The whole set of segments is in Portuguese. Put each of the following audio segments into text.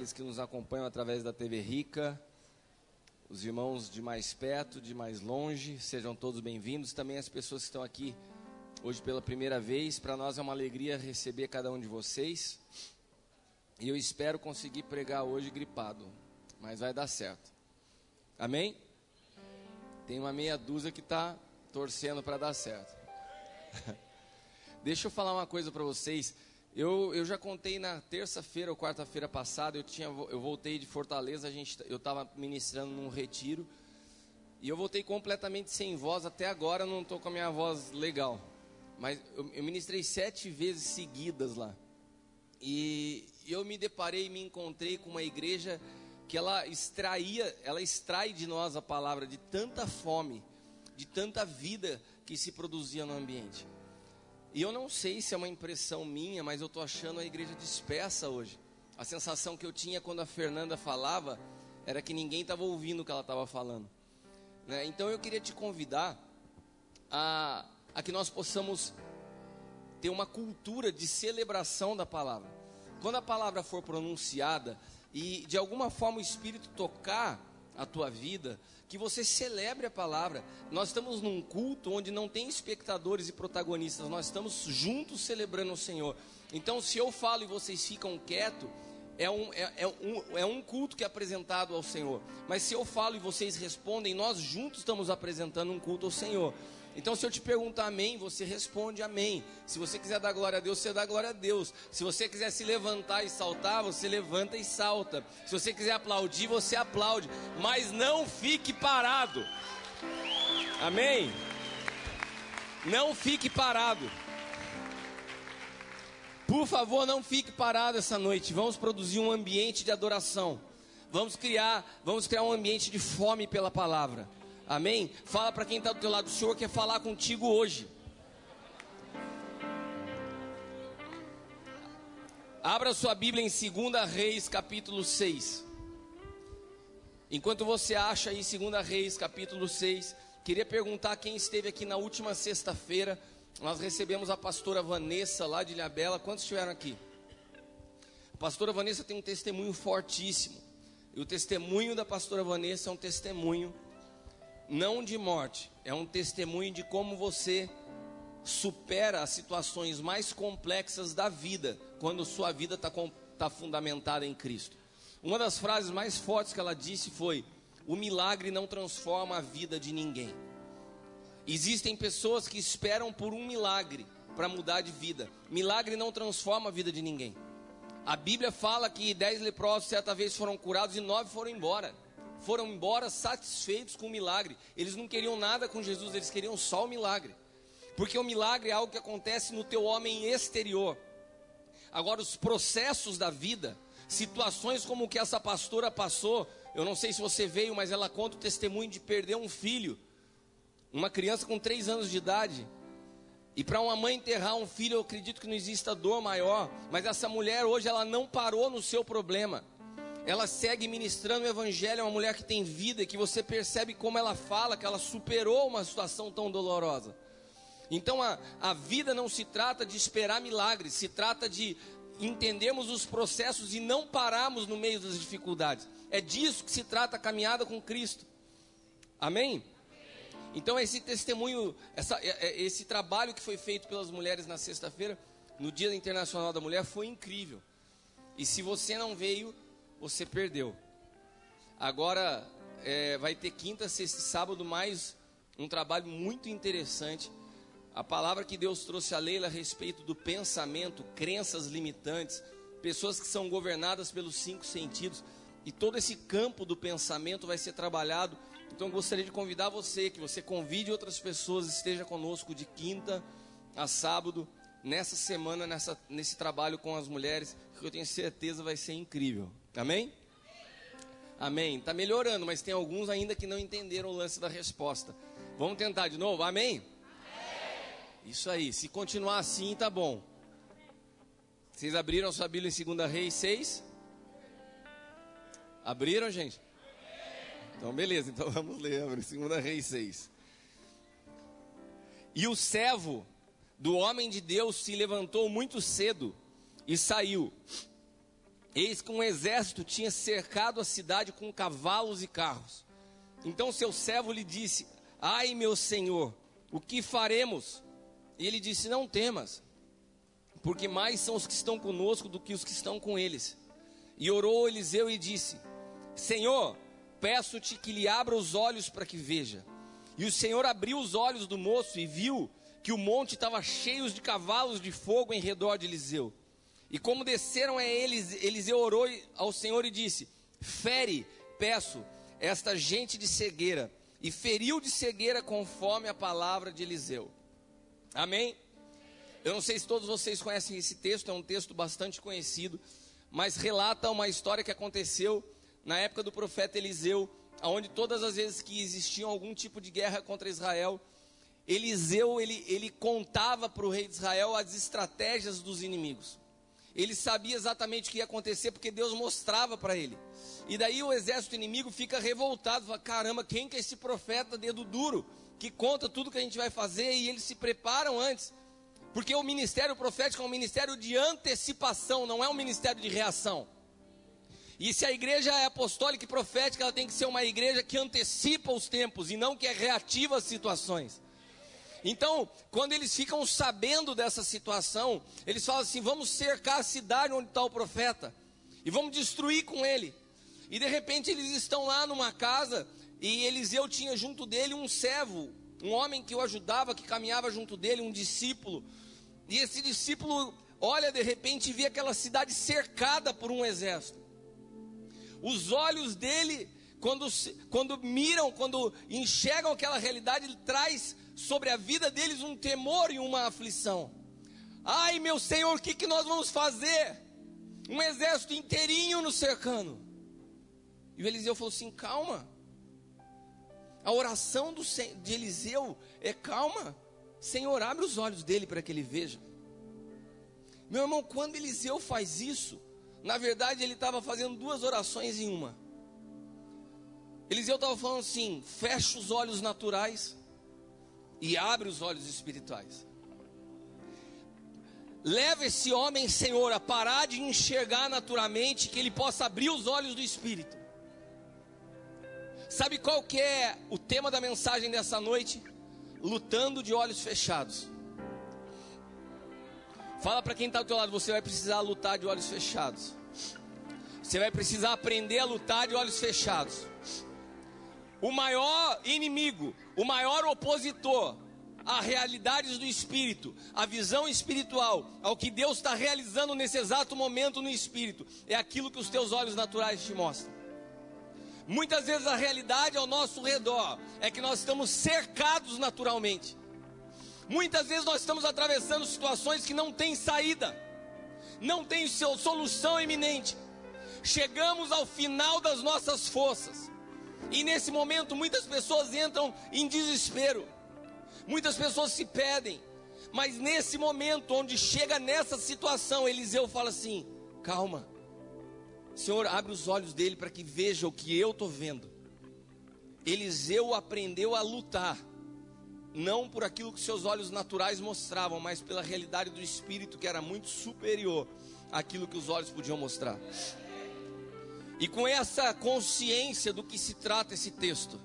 aqueles que nos acompanham através da TV Rica, os irmãos de mais perto, de mais longe, sejam todos bem-vindos. Também as pessoas que estão aqui hoje pela primeira vez, para nós é uma alegria receber cada um de vocês. E eu espero conseguir pregar hoje gripado, mas vai dar certo. Amém? Tem uma meia dúzia que está torcendo para dar certo. Deixa eu falar uma coisa para vocês. Eu, eu já contei na terça-feira ou quarta-feira passada, eu, tinha, eu voltei de Fortaleza, a gente, eu estava ministrando num retiro, e eu voltei completamente sem voz, até agora não estou com a minha voz legal. Mas eu, eu ministrei sete vezes seguidas lá. E eu me deparei, me encontrei com uma igreja que ela extraía, ela extrai de nós a palavra de tanta fome, de tanta vida que se produzia no ambiente. E eu não sei se é uma impressão minha, mas eu estou achando a igreja dispersa hoje. A sensação que eu tinha quando a Fernanda falava era que ninguém estava ouvindo o que ela estava falando. Né? Então eu queria te convidar a, a que nós possamos ter uma cultura de celebração da palavra. Quando a palavra for pronunciada e de alguma forma o Espírito tocar a tua vida, que você celebre a palavra. Nós estamos num culto onde não tem espectadores e protagonistas, nós estamos juntos celebrando o Senhor. Então, se eu falo e vocês ficam quietos, é um, é, é, um, é um culto que é apresentado ao Senhor. Mas se eu falo e vocês respondem, nós juntos estamos apresentando um culto ao Senhor. Então, se eu te perguntar amém, você responde amém. Se você quiser dar glória a Deus, você dá glória a Deus. Se você quiser se levantar e saltar, você levanta e salta. Se você quiser aplaudir, você aplaude. Mas não fique parado. Amém? Não fique parado. Por favor, não fique parado essa noite. Vamos produzir um ambiente de adoração. Vamos criar, vamos criar um ambiente de fome pela palavra. Amém? Fala para quem está do teu lado, o Senhor quer falar contigo hoje. Abra sua Bíblia em 2 Reis, capítulo 6. Enquanto você acha aí 2 Reis, capítulo 6, queria perguntar quem esteve aqui na última sexta-feira. Nós recebemos a pastora Vanessa lá de Ilhabela. Quantos estiveram aqui? A pastora Vanessa tem um testemunho fortíssimo. E o testemunho da pastora Vanessa é um testemunho não de morte, é um testemunho de como você supera as situações mais complexas da vida, quando sua vida está tá fundamentada em Cristo. Uma das frases mais fortes que ela disse foi: O milagre não transforma a vida de ninguém. Existem pessoas que esperam por um milagre para mudar de vida. Milagre não transforma a vida de ninguém. A Bíblia fala que dez leprosos certa vez foram curados e nove foram embora foram embora satisfeitos com o milagre. Eles não queriam nada com Jesus, eles queriam só o milagre. Porque o milagre é algo que acontece no teu homem exterior. Agora, os processos da vida, situações como o que essa pastora passou, eu não sei se você veio, mas ela conta o testemunho de perder um filho, uma criança com três anos de idade. E para uma mãe enterrar um filho, eu acredito que não exista dor maior. Mas essa mulher hoje, ela não parou no seu problema ela segue ministrando o evangelho, é uma mulher que tem vida que você percebe como ela fala, que ela superou uma situação tão dolorosa. Então a, a vida não se trata de esperar milagres, se trata de entendermos os processos e não pararmos no meio das dificuldades. É disso que se trata a caminhada com Cristo. Amém? Então esse testemunho, essa, é, é, esse trabalho que foi feito pelas mulheres na sexta-feira, no Dia Internacional da Mulher, foi incrível. E se você não veio, você perdeu. Agora é, vai ter quinta, sexta e sábado mais um trabalho muito interessante. A palavra que Deus trouxe a Leila a respeito do pensamento, crenças limitantes, pessoas que são governadas pelos cinco sentidos, e todo esse campo do pensamento vai ser trabalhado. Então eu gostaria de convidar você, que você convide outras pessoas, esteja conosco de quinta a sábado, nessa semana, nessa, nesse trabalho com as mulheres, que eu tenho certeza vai ser incrível. Amém? Amém. Está melhorando, mas tem alguns ainda que não entenderam o lance da resposta. Vamos tentar de novo? Amém? Amém. Isso aí. Se continuar assim, tá bom. Vocês abriram sua Bíblia em 2 Reis 6? Abriram, gente? Então, beleza. Então vamos ler. 2 Reis 6. E o servo do homem de Deus se levantou muito cedo e saiu eis que um exército tinha cercado a cidade com cavalos e carros. Então seu servo lhe disse: Ai, meu senhor, o que faremos? E ele disse: Não temas, porque mais são os que estão conosco do que os que estão com eles. E orou Eliseu e disse: Senhor, peço-te que lhe abra os olhos para que veja. E o Senhor abriu os olhos do moço e viu que o monte estava cheio de cavalos de fogo em redor de Eliseu. E como desceram a eles, Eliseu orou ao Senhor e disse: Fere, peço, esta gente de cegueira. E feriu de cegueira conforme a palavra de Eliseu. Amém? Eu não sei se todos vocês conhecem esse texto, é um texto bastante conhecido, mas relata uma história que aconteceu na época do profeta Eliseu, onde todas as vezes que existiam algum tipo de guerra contra Israel, Eliseu ele, ele contava para o rei de Israel as estratégias dos inimigos. Ele sabia exatamente o que ia acontecer porque Deus mostrava para ele. E daí o exército inimigo fica revoltado, fala: caramba, quem que é esse profeta dedo duro que conta tudo que a gente vai fazer e eles se preparam antes? Porque o ministério profético é um ministério de antecipação, não é um ministério de reação. E se a igreja é apostólica e profética, ela tem que ser uma igreja que antecipa os tempos e não que é reativa às situações. Então, quando eles ficam sabendo dessa situação, eles falam assim: vamos cercar a cidade onde está o profeta e vamos destruir com ele. E de repente eles estão lá numa casa e Eliseu tinha junto dele um servo, um homem que o ajudava, que caminhava junto dele, um discípulo. E esse discípulo olha de repente e vê aquela cidade cercada por um exército. Os olhos dele, quando, quando miram, quando enxergam aquela realidade, ele traz sobre a vida deles um temor e uma aflição. Ai, meu Senhor, o que, que nós vamos fazer? Um exército inteirinho nos cercando. E o Eliseu falou assim: calma. A oração do, de Eliseu é calma. Senhor, abre os olhos dele para que ele veja. Meu irmão, quando Eliseu faz isso, na verdade ele estava fazendo duas orações em uma. Eliseu estava falando assim: fecha os olhos naturais e abre os olhos espirituais. Leva esse homem, Senhor, a parar de enxergar naturalmente, que ele possa abrir os olhos do espírito. Sabe qual que é o tema da mensagem dessa noite? Lutando de olhos fechados. Fala para quem está ao teu lado, você vai precisar lutar de olhos fechados. Você vai precisar aprender a lutar de olhos fechados o maior inimigo, o maior opositor a realidades do espírito, a visão espiritual, ao que Deus está realizando nesse exato momento no espírito, é aquilo que os teus olhos naturais te mostram. Muitas vezes a realidade ao nosso redor é que nós estamos cercados naturalmente. Muitas vezes nós estamos atravessando situações que não têm saída, não tem solução iminente. Chegamos ao final das nossas forças. E nesse momento muitas pessoas entram em desespero. Muitas pessoas se pedem. Mas nesse momento onde chega nessa situação, Eliseu fala assim: "Calma. Senhor, abre os olhos dele para que veja o que eu estou vendo." Eliseu aprendeu a lutar, não por aquilo que seus olhos naturais mostravam, mas pela realidade do espírito que era muito superior àquilo que os olhos podiam mostrar. E com essa consciência do que se trata esse texto,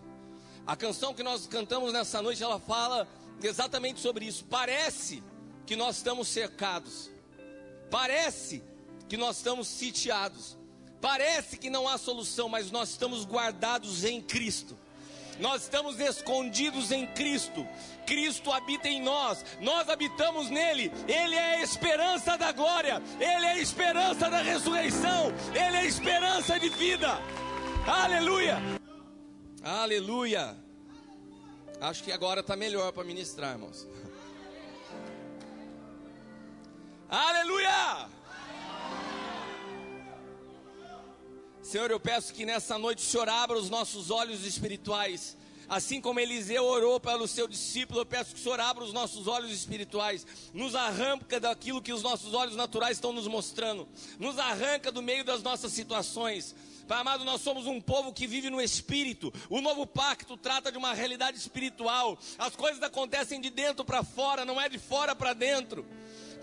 a canção que nós cantamos nessa noite, ela fala exatamente sobre isso. Parece que nós estamos cercados, parece que nós estamos sitiados, parece que não há solução, mas nós estamos guardados em Cristo. Nós estamos escondidos em Cristo. Cristo habita em nós, nós habitamos nele. Ele é a esperança da glória, ele é a esperança da ressurreição, ele é a esperança de vida. Aleluia! Aleluia! Acho que agora está melhor para ministrar, irmãos. Senhor, eu peço que nessa noite o Senhor abra os nossos olhos espirituais. Assim como Eliseu orou pelo seu discípulo, eu peço que o Senhor abra os nossos olhos espirituais, nos arranca daquilo que os nossos olhos naturais estão nos mostrando, nos arranca do meio das nossas situações. Pai amado, nós somos um povo que vive no espírito. O novo pacto trata de uma realidade espiritual. As coisas acontecem de dentro para fora, não é de fora para dentro.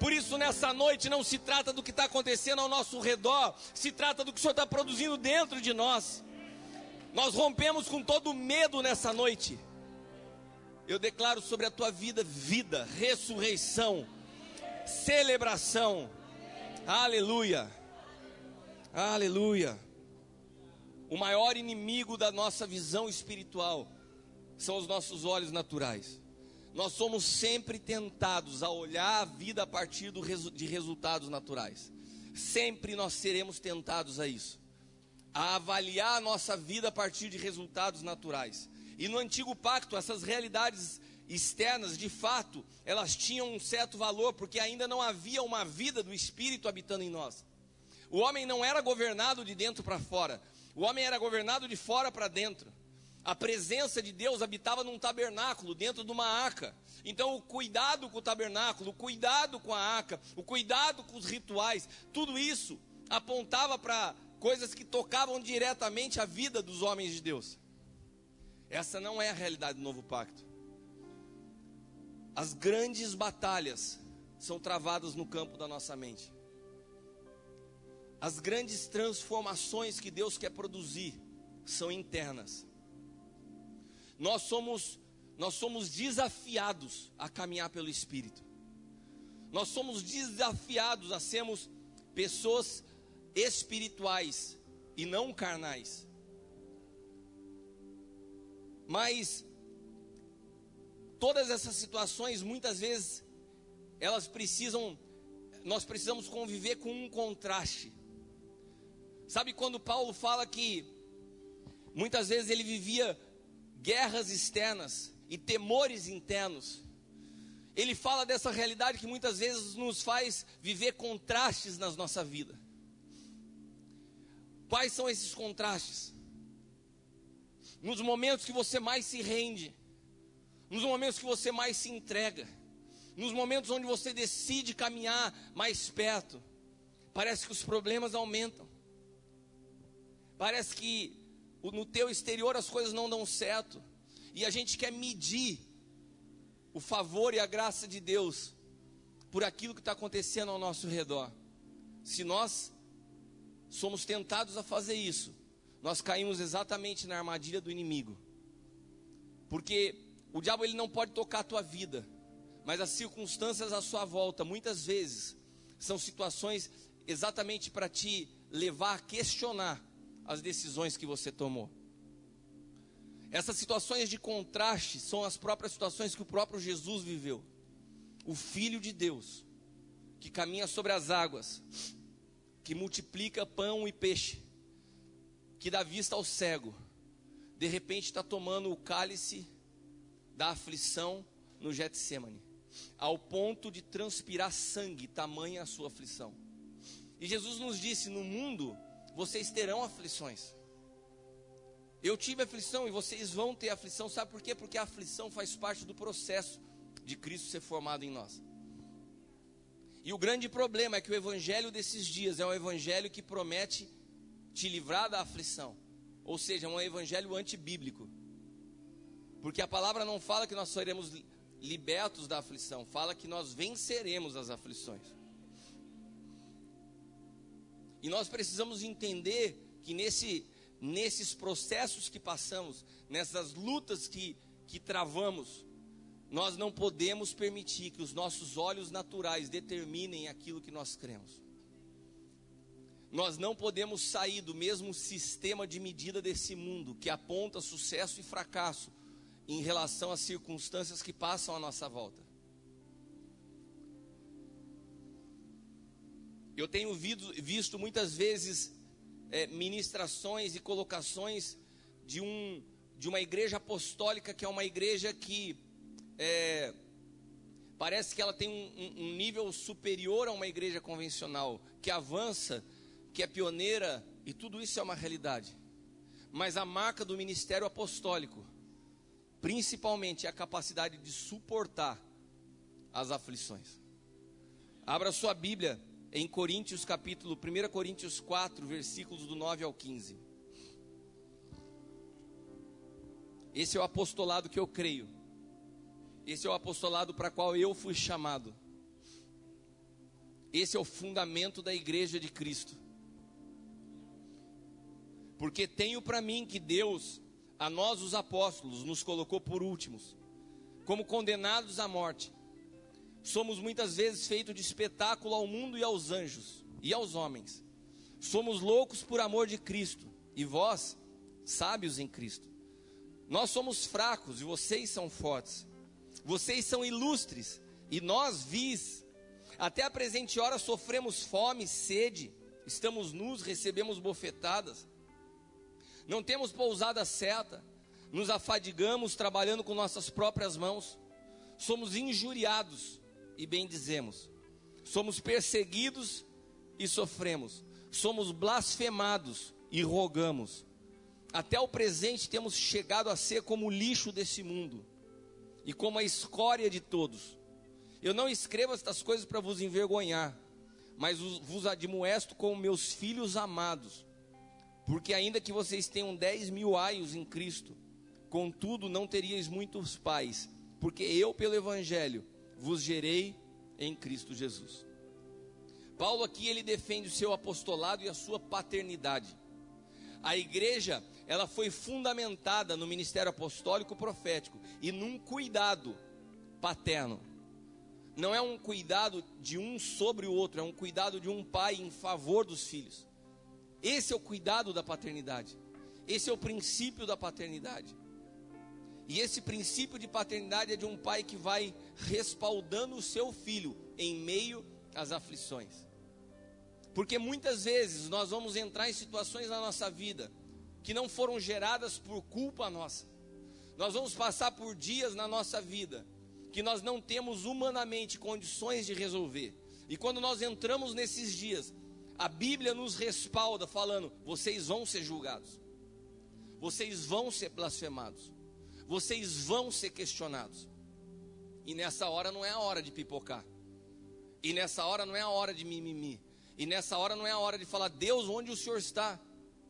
Por isso, nessa noite, não se trata do que está acontecendo ao nosso redor, se trata do que o Senhor está produzindo dentro de nós. Nós rompemos com todo medo nessa noite. Eu declaro sobre a tua vida vida, ressurreição, celebração. Aleluia. Aleluia. O maior inimigo da nossa visão espiritual são os nossos olhos naturais. Nós somos sempre tentados a olhar a vida a partir do, de resultados naturais. Sempre nós seremos tentados a isso. A avaliar a nossa vida a partir de resultados naturais. E no antigo pacto, essas realidades externas, de fato, elas tinham um certo valor, porque ainda não havia uma vida do Espírito habitando em nós. O homem não era governado de dentro para fora, o homem era governado de fora para dentro. A presença de Deus habitava num tabernáculo, dentro de uma arca. Então, o cuidado com o tabernáculo, o cuidado com a arca, o cuidado com os rituais, tudo isso apontava para coisas que tocavam diretamente a vida dos homens de Deus. Essa não é a realidade do novo pacto. As grandes batalhas são travadas no campo da nossa mente. As grandes transformações que Deus quer produzir são internas. Nós somos nós somos desafiados a caminhar pelo espírito. Nós somos desafiados a sermos pessoas espirituais e não carnais. Mas todas essas situações muitas vezes elas precisam nós precisamos conviver com um contraste. Sabe quando Paulo fala que muitas vezes ele vivia guerras externas e temores internos? Ele fala dessa realidade que muitas vezes nos faz viver contrastes na nossa vida. Quais são esses contrastes? Nos momentos que você mais se rende, nos momentos que você mais se entrega, nos momentos onde você decide caminhar mais perto, parece que os problemas aumentam. Parece que no teu exterior as coisas não dão certo. E a gente quer medir o favor e a graça de Deus por aquilo que está acontecendo ao nosso redor. Se nós somos tentados a fazer isso, nós caímos exatamente na armadilha do inimigo. Porque o diabo ele não pode tocar a tua vida, mas as circunstâncias à sua volta, muitas vezes, são situações exatamente para te levar a questionar as decisões que você tomou. Essas situações de contraste são as próprias situações que o próprio Jesus viveu. O Filho de Deus, que caminha sobre as águas, que multiplica pão e peixe, que dá vista ao cego, de repente está tomando o cálice da aflição no Getsemane, ao ponto de transpirar sangue, tamanha a sua aflição. E Jesus nos disse: no mundo vocês terão aflições. Eu tive aflição e vocês vão ter aflição, sabe por quê? Porque a aflição faz parte do processo de Cristo ser formado em nós. E o grande problema é que o evangelho desses dias é um evangelho que promete te livrar da aflição, ou seja, é um evangelho antibíblico. Porque a palavra não fala que nós seremos libertos da aflição, fala que nós venceremos as aflições. E nós precisamos entender que nesse, nesses processos que passamos, nessas lutas que, que travamos, nós não podemos permitir que os nossos olhos naturais determinem aquilo que nós cremos. Nós não podemos sair do mesmo sistema de medida desse mundo que aponta sucesso e fracasso em relação às circunstâncias que passam à nossa volta. Eu tenho visto muitas vezes é, ministrações e colocações de, um, de uma igreja apostólica que é uma igreja que é, parece que ela tem um, um nível superior a uma igreja convencional, que avança, que é pioneira, e tudo isso é uma realidade. Mas a marca do ministério apostólico, principalmente, é a capacidade de suportar as aflições. Abra sua Bíblia em Coríntios capítulo 1 Coríntios 4, versículos do 9 ao 15. Esse é o apostolado que eu creio. Esse é o apostolado para qual eu fui chamado. Esse é o fundamento da igreja de Cristo. Porque tenho para mim que Deus, a nós os apóstolos, nos colocou por últimos, como condenados à morte. Somos muitas vezes feitos de espetáculo ao mundo e aos anjos e aos homens. Somos loucos por amor de Cristo, e vós, sábios em Cristo. Nós somos fracos e vocês são fortes. Vocês são ilustres e nós vis. Até a presente hora sofremos fome, sede, estamos nus, recebemos bofetadas. Não temos pousada certa, nos afadigamos trabalhando com nossas próprias mãos. Somos injuriados e bendizemos. Somos perseguidos e sofremos. Somos blasfemados e rogamos. Até o presente temos chegado a ser como o lixo desse mundo e como a escória de todos. Eu não escrevo estas coisas para vos envergonhar, mas vos admoesto como meus filhos amados. Porque ainda que vocês tenham dez mil aios em Cristo, contudo não teríeis muitos pais, porque eu, pelo Evangelho, vos gerei em Cristo Jesus. Paulo aqui ele defende o seu apostolado e a sua paternidade. A igreja, ela foi fundamentada no ministério apostólico profético e num cuidado paterno. Não é um cuidado de um sobre o outro, é um cuidado de um pai em favor dos filhos. Esse é o cuidado da paternidade. Esse é o princípio da paternidade. E esse princípio de paternidade é de um pai que vai respaldando o seu filho em meio às aflições. Porque muitas vezes nós vamos entrar em situações na nossa vida que não foram geradas por culpa nossa. Nós vamos passar por dias na nossa vida que nós não temos humanamente condições de resolver. E quando nós entramos nesses dias, a Bíblia nos respalda falando: vocês vão ser julgados. Vocês vão ser blasfemados. Vocês vão ser questionados. E nessa hora não é a hora de pipocar. E nessa hora não é a hora de mimimi. E nessa hora não é a hora de falar, Deus, onde o Senhor está?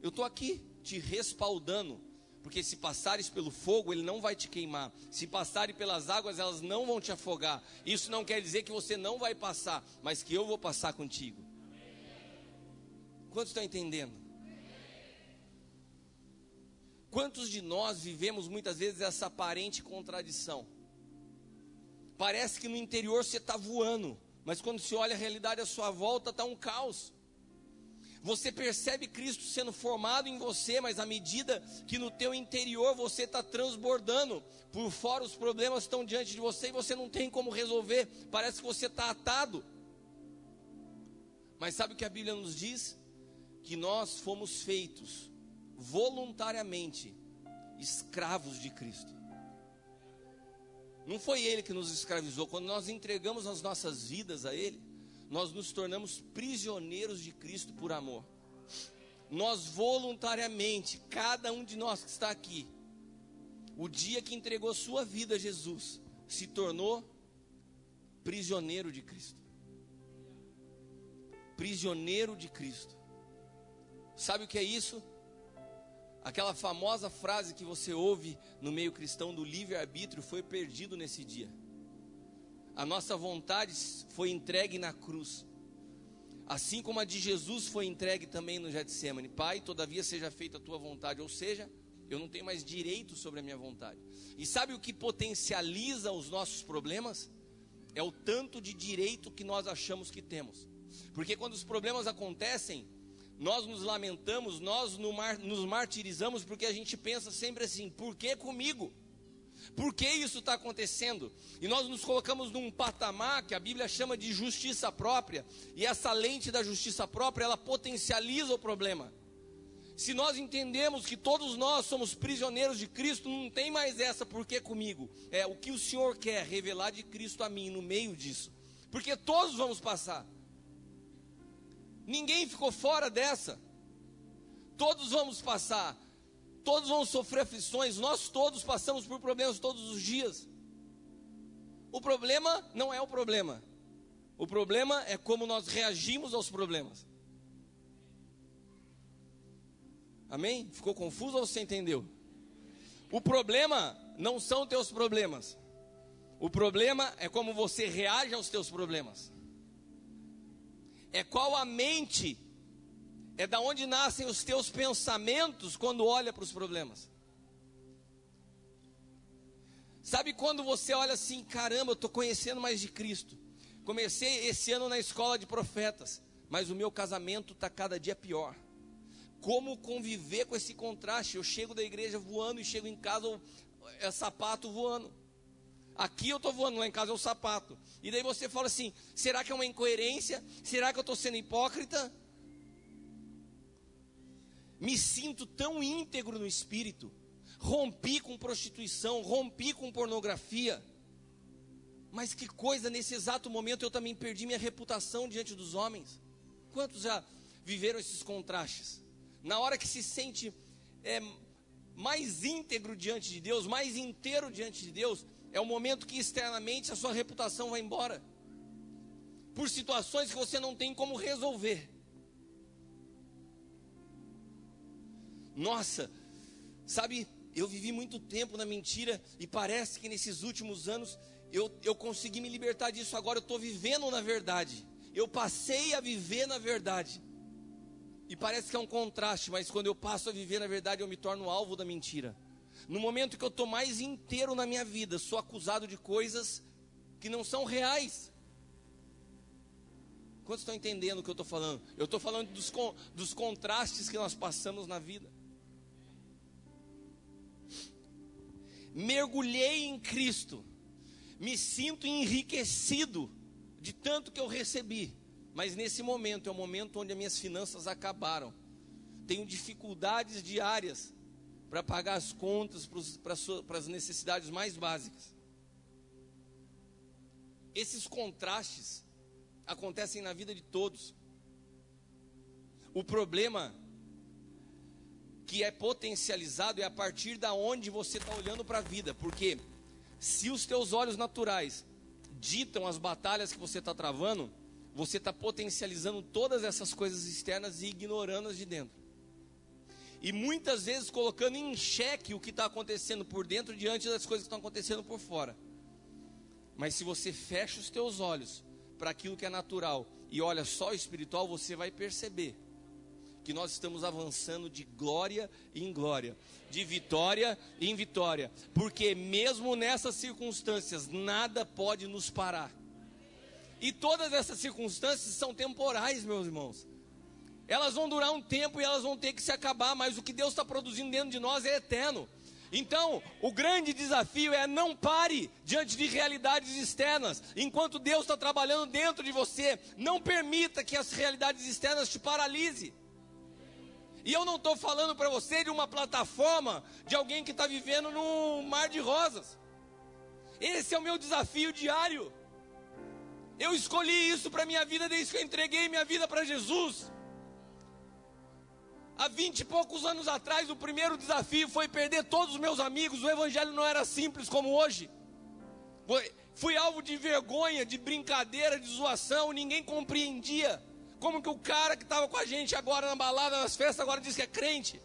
Eu estou aqui, te respaldando. Porque se passares pelo fogo, ele não vai te queimar. Se passarem pelas águas, elas não vão te afogar. Isso não quer dizer que você não vai passar, mas que eu vou passar contigo. Quantos estão entendendo? Quantos de nós vivemos muitas vezes essa aparente contradição? Parece que no interior você está voando, mas quando se olha a realidade à sua volta, está um caos. Você percebe Cristo sendo formado em você, mas à medida que no teu interior você está transbordando, por fora os problemas estão diante de você e você não tem como resolver, parece que você está atado. Mas sabe o que a Bíblia nos diz? Que nós fomos feitos voluntariamente escravos de Cristo. Não foi Ele que nos escravizou. Quando nós entregamos as nossas vidas a Ele, nós nos tornamos prisioneiros de Cristo por amor. Nós voluntariamente, cada um de nós que está aqui, o dia que entregou sua vida a Jesus, se tornou prisioneiro de Cristo. Prisioneiro de Cristo. Sabe o que é isso? Aquela famosa frase que você ouve no meio cristão do livre-arbítrio foi perdido nesse dia. A nossa vontade foi entregue na cruz. Assim como a de Jesus foi entregue também no Getsemane. Pai, todavia seja feita a tua vontade. Ou seja, eu não tenho mais direito sobre a minha vontade. E sabe o que potencializa os nossos problemas? É o tanto de direito que nós achamos que temos. Porque quando os problemas acontecem, nós nos lamentamos, nós nos martirizamos porque a gente pensa sempre assim: por que comigo? Por que isso está acontecendo? E nós nos colocamos num patamar que a Bíblia chama de justiça própria, e essa lente da justiça própria ela potencializa o problema. Se nós entendemos que todos nós somos prisioneiros de Cristo, não tem mais essa por que comigo. É o que o Senhor quer revelar de Cristo a mim no meio disso, porque todos vamos passar. Ninguém ficou fora dessa. Todos vamos passar. Todos vão sofrer aflições. Nós todos passamos por problemas todos os dias. O problema não é o problema. O problema é como nós reagimos aos problemas. Amém? Ficou confuso ou você entendeu? O problema não são teus problemas. O problema é como você reage aos teus problemas. É qual a mente, é da onde nascem os teus pensamentos quando olha para os problemas. Sabe quando você olha assim, caramba, eu estou conhecendo mais de Cristo. Comecei esse ano na escola de profetas, mas o meu casamento está cada dia pior. Como conviver com esse contraste? Eu chego da igreja voando e chego em casa é sapato voando. Aqui eu estou voando, lá em casa é o sapato. E daí você fala assim: será que é uma incoerência? Será que eu estou sendo hipócrita? Me sinto tão íntegro no espírito. Rompi com prostituição, rompi com pornografia. Mas que coisa, nesse exato momento eu também perdi minha reputação diante dos homens. Quantos já viveram esses contrastes? Na hora que se sente é, mais íntegro diante de Deus, mais inteiro diante de Deus, é o momento que externamente a sua reputação vai embora. Por situações que você não tem como resolver. Nossa, sabe, eu vivi muito tempo na mentira e parece que nesses últimos anos eu, eu consegui me libertar disso. Agora eu estou vivendo na verdade. Eu passei a viver na verdade. E parece que é um contraste, mas quando eu passo a viver na verdade, eu me torno alvo da mentira. No momento que eu estou mais inteiro na minha vida, sou acusado de coisas que não são reais. Quantos estão entendendo o que eu estou falando? Eu estou falando dos, dos contrastes que nós passamos na vida. Mergulhei em Cristo, me sinto enriquecido de tanto que eu recebi. Mas nesse momento é o momento onde as minhas finanças acabaram. Tenho dificuldades diárias para pagar as contas, para as necessidades mais básicas. Esses contrastes acontecem na vida de todos. O problema que é potencializado é a partir da onde você está olhando para a vida, porque se os teus olhos naturais ditam as batalhas que você está travando, você está potencializando todas essas coisas externas e ignorando as de dentro. E muitas vezes colocando em xeque o que está acontecendo por dentro diante das coisas que estão acontecendo por fora. Mas se você fecha os teus olhos para aquilo que é natural e olha só o espiritual, você vai perceber que nós estamos avançando de glória em glória, de vitória em vitória, porque mesmo nessas circunstâncias, nada pode nos parar. E todas essas circunstâncias são temporais, meus irmãos. Elas vão durar um tempo e elas vão ter que se acabar, mas o que Deus está produzindo dentro de nós é eterno. Então, o grande desafio é não pare diante de realidades externas. Enquanto Deus está trabalhando dentro de você, não permita que as realidades externas te paralise. E eu não estou falando para você de uma plataforma de alguém que está vivendo num mar de rosas. Esse é o meu desafio diário. Eu escolhi isso para minha vida desde que eu entreguei minha vida para Jesus. Há vinte e poucos anos atrás, o primeiro desafio foi perder todos os meus amigos. O evangelho não era simples como hoje. Fui alvo de vergonha, de brincadeira, de zoação, ninguém compreendia. Como que o cara que estava com a gente agora na balada, nas festas, agora diz que é crente?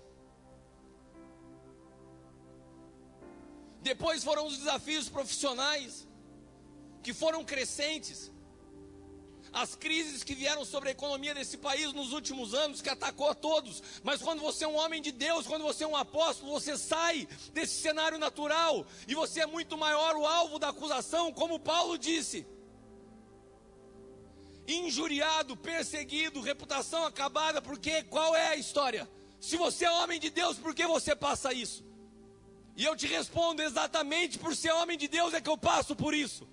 Depois foram os desafios profissionais, que foram crescentes as crises que vieram sobre a economia desse país nos últimos anos, que atacou a todos. Mas quando você é um homem de Deus, quando você é um apóstolo, você sai desse cenário natural e você é muito maior o alvo da acusação, como Paulo disse. Injuriado, perseguido, reputação acabada, porque qual é a história? Se você é homem de Deus, por que você passa isso? E eu te respondo exatamente por ser homem de Deus é que eu passo por isso.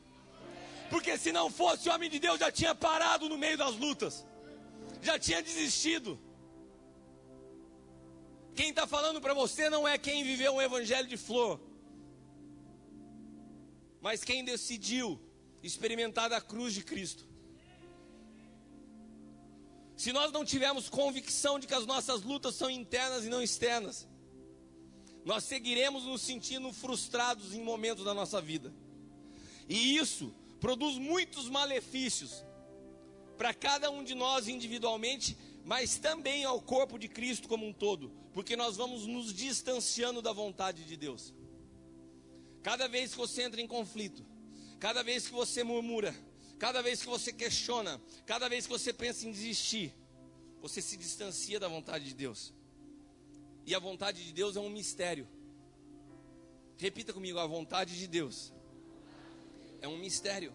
Porque se não fosse homem de Deus, já tinha parado no meio das lutas, já tinha desistido. Quem está falando para você não é quem viveu um evangelho de flor, mas quem decidiu experimentar da cruz de Cristo. Se nós não tivermos convicção de que as nossas lutas são internas e não externas, nós seguiremos nos sentindo frustrados em momentos da nossa vida. E isso produz muitos malefícios para cada um de nós individualmente, mas também ao corpo de Cristo como um todo, porque nós vamos nos distanciando da vontade de Deus. Cada vez que você entra em conflito, cada vez que você murmura, cada vez que você questiona, cada vez que você pensa em desistir, você se distancia da vontade de Deus. E a vontade de Deus é um mistério. Repita comigo: a vontade de Deus é um mistério.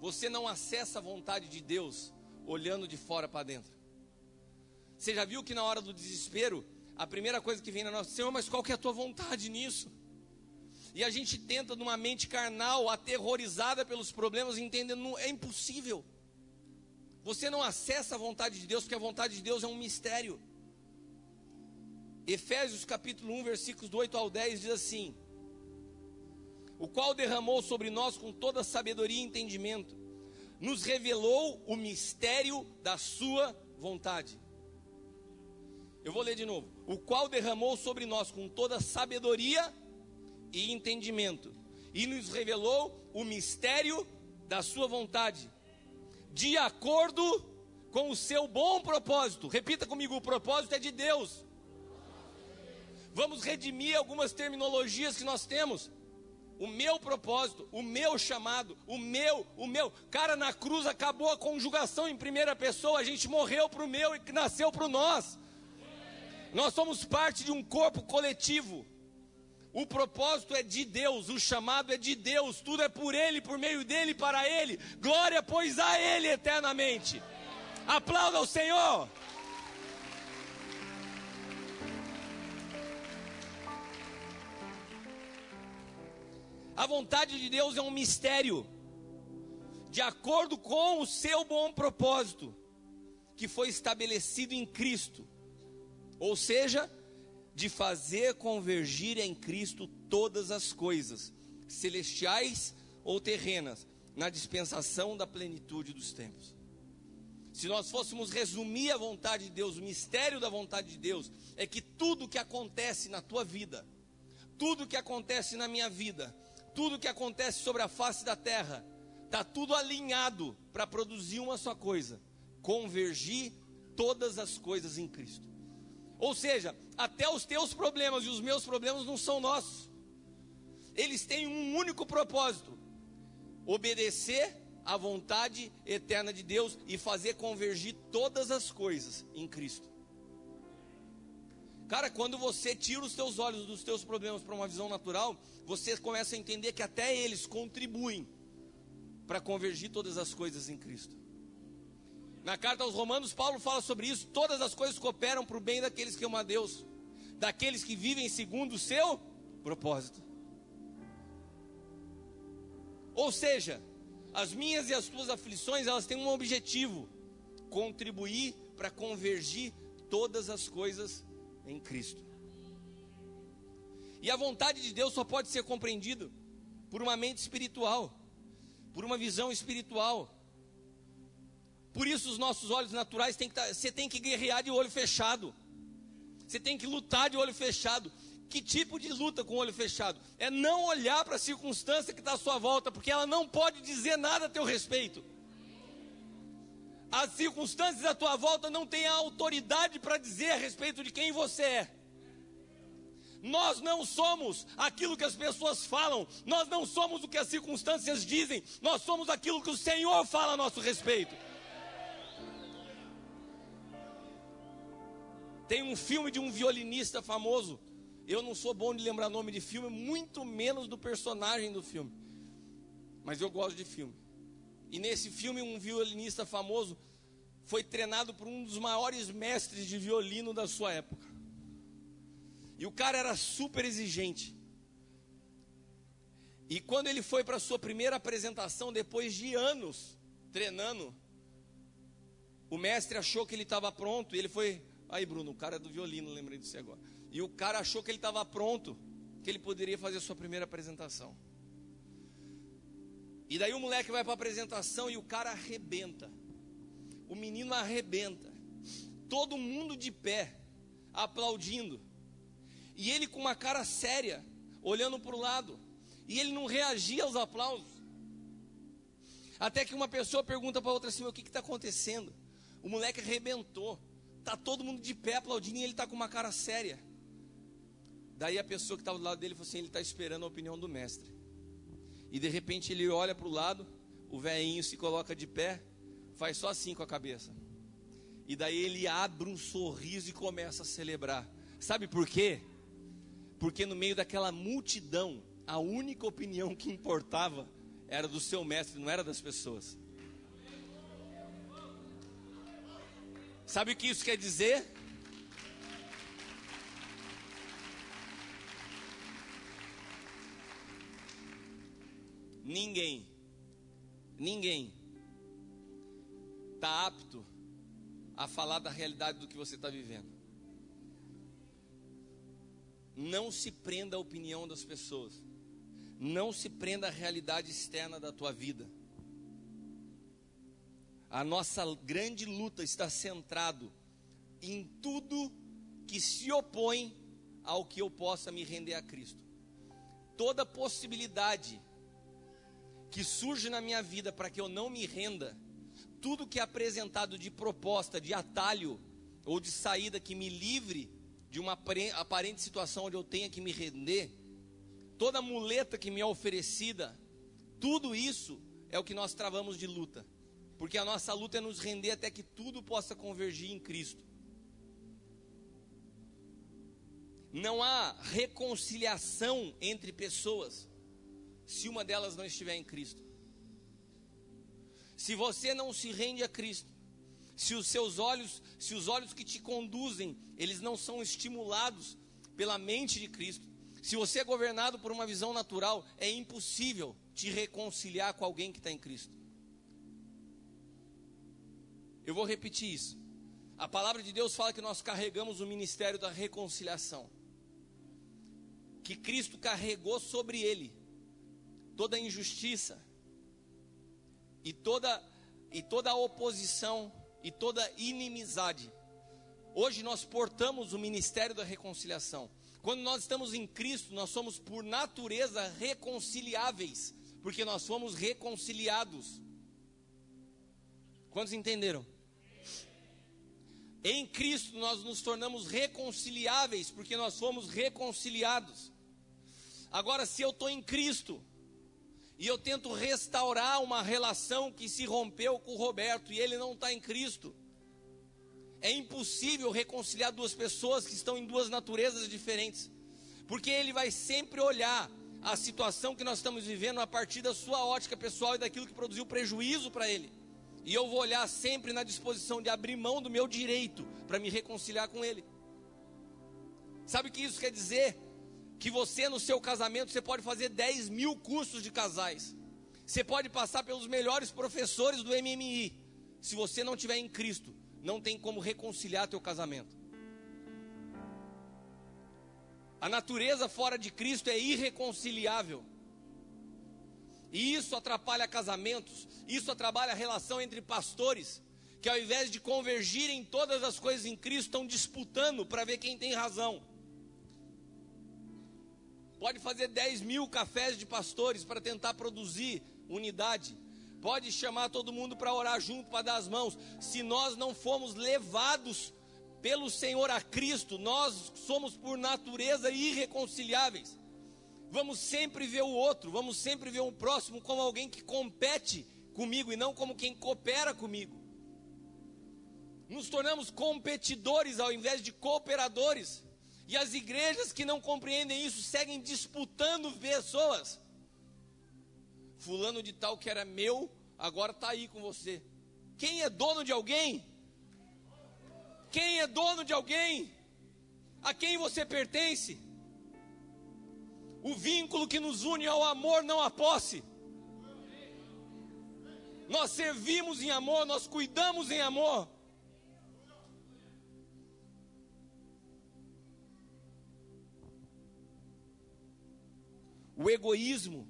Você não acessa a vontade de Deus olhando de fora para dentro. Você já viu que na hora do desespero, a primeira coisa que vem na nossa, Senhor, mas qual que é a tua vontade nisso? E a gente tenta, numa mente carnal, aterrorizada pelos problemas, entendendo, é impossível. Você não acessa a vontade de Deus, porque a vontade de Deus é um mistério. Efésios capítulo 1, versículos do 8 ao 10 diz assim: O qual derramou sobre nós com toda sabedoria e entendimento, nos revelou o mistério da sua vontade eu vou ler de novo. O qual derramou sobre nós com toda sabedoria e entendimento, e nos revelou o mistério da sua vontade, de acordo com o seu bom propósito. Repita comigo: o propósito é de Deus. Vamos redimir algumas terminologias que nós temos. O meu propósito, o meu chamado, o meu, o meu. Cara, na cruz acabou a conjugação em primeira pessoa. A gente morreu para o meu e nasceu para o nós. Nós somos parte de um corpo coletivo. O propósito é de Deus, o chamado é de Deus, tudo é por Ele, por meio dele, para Ele. Glória, pois, a Ele eternamente. Aplauda o Senhor. A vontade de Deus é um mistério, de acordo com o seu bom propósito, que foi estabelecido em Cristo ou seja, de fazer convergir em Cristo todas as coisas, celestiais ou terrenas, na dispensação da plenitude dos tempos. Se nós fôssemos resumir a vontade de Deus, o mistério da vontade de Deus é que tudo que acontece na tua vida, tudo que acontece na minha vida, tudo que acontece sobre a face da terra, está tudo alinhado para produzir uma só coisa: convergir todas as coisas em Cristo. Ou seja, até os teus problemas e os meus problemas não são nossos. Eles têm um único propósito: obedecer à vontade eterna de Deus e fazer convergir todas as coisas em Cristo. Cara, quando você tira os teus olhos dos teus problemas para uma visão natural, você começa a entender que até eles contribuem para convergir todas as coisas em Cristo. Na carta aos Romanos, Paulo fala sobre isso. Todas as coisas cooperam para o bem daqueles que amam a Deus, daqueles que vivem segundo o seu propósito. Ou seja, as minhas e as tuas aflições, elas têm um objetivo: contribuir para convergir todas as coisas em Cristo. E a vontade de Deus só pode ser compreendida por uma mente espiritual, por uma visão espiritual. Por isso os nossos olhos naturais tem que tá, você tem que guerrear de olho fechado. Você tem que lutar de olho fechado. Que tipo de luta com o olho fechado? É não olhar para a circunstância que está à sua volta, porque ela não pode dizer nada a teu respeito. As circunstâncias à tua volta não têm a autoridade para dizer a respeito de quem você é. Nós não somos aquilo que as pessoas falam, nós não somos o que as circunstâncias dizem, nós somos aquilo que o Senhor fala a nosso respeito. Tem um filme de um violinista famoso. Eu não sou bom de lembrar nome de filme, muito menos do personagem do filme. Mas eu gosto de filme. E nesse filme, um violinista famoso foi treinado por um dos maiores mestres de violino da sua época. E o cara era super exigente. E quando ele foi para sua primeira apresentação, depois de anos treinando, o mestre achou que ele estava pronto e ele foi Aí, Bruno, o cara é do violino, lembrei disso agora. E o cara achou que ele estava pronto, que ele poderia fazer a sua primeira apresentação. E daí o moleque vai para a apresentação e o cara arrebenta. O menino arrebenta. Todo mundo de pé, aplaudindo. E ele com uma cara séria, olhando para o lado. E ele não reagia aos aplausos. Até que uma pessoa pergunta para outra assim: o que está acontecendo? O moleque arrebentou. Tá todo mundo de pé aplaudindo e ele está com uma cara séria. Daí a pessoa que estava do lado dele falou assim: ele está esperando a opinião do mestre. E de repente ele olha para o lado, o velhinho se coloca de pé, faz só assim com a cabeça. E daí ele abre um sorriso e começa a celebrar. Sabe por quê? Porque no meio daquela multidão, a única opinião que importava era do seu mestre, não era das pessoas. Sabe o que isso quer dizer? Ninguém, ninguém está apto a falar da realidade do que você está vivendo. Não se prenda à opinião das pessoas. Não se prenda à realidade externa da tua vida. A nossa grande luta está centrado em tudo que se opõe ao que eu possa me render a Cristo. Toda possibilidade que surge na minha vida para que eu não me renda, tudo que é apresentado de proposta, de atalho ou de saída que me livre de uma aparente situação onde eu tenha que me render, toda muleta que me é oferecida, tudo isso é o que nós travamos de luta, porque a nossa luta é nos render até que tudo possa convergir em Cristo. Não há reconciliação entre pessoas se uma delas não estiver em Cristo. Se você não se rende a Cristo, se os seus olhos, se os olhos que te conduzem, eles não são estimulados pela mente de Cristo, se você é governado por uma visão natural, é impossível te reconciliar com alguém que está em Cristo. Eu vou repetir isso. A palavra de Deus fala que nós carregamos o ministério da reconciliação. Que Cristo carregou sobre ele toda injustiça e toda e toda oposição e toda inimizade. Hoje nós portamos o ministério da reconciliação. Quando nós estamos em Cristo, nós somos por natureza reconciliáveis, porque nós fomos reconciliados. Quantos entenderam? Em Cristo nós nos tornamos reconciliáveis, porque nós fomos reconciliados. Agora, se eu estou em Cristo, e eu tento restaurar uma relação que se rompeu com o Roberto e ele não está em Cristo. É impossível reconciliar duas pessoas que estão em duas naturezas diferentes, porque ele vai sempre olhar a situação que nós estamos vivendo a partir da sua ótica pessoal e daquilo que produziu prejuízo para ele. E eu vou olhar sempre na disposição de abrir mão do meu direito para me reconciliar com ele. Sabe o que isso quer dizer? Que você no seu casamento você pode fazer 10 mil cursos de casais. Você pode passar pelos melhores professores do MMI. Se você não tiver em Cristo, não tem como reconciliar teu casamento. A natureza fora de Cristo é irreconciliável. E isso atrapalha casamentos, isso atrapalha a relação entre pastores, que ao invés de convergirem todas as coisas em Cristo, estão disputando para ver quem tem razão. Pode fazer 10 mil cafés de pastores para tentar produzir unidade. Pode chamar todo mundo para orar junto, para dar as mãos. Se nós não fomos levados pelo Senhor a Cristo, nós somos por natureza irreconciliáveis. Vamos sempre ver o outro, vamos sempre ver o próximo como alguém que compete comigo e não como quem coopera comigo. Nos tornamos competidores ao invés de cooperadores. E as igrejas que não compreendem isso seguem disputando pessoas. Fulano de tal que era meu, agora está aí com você. Quem é dono de alguém? Quem é dono de alguém? A quem você pertence? O vínculo que nos une ao amor, não à posse. Nós servimos em amor, nós cuidamos em amor. O egoísmo,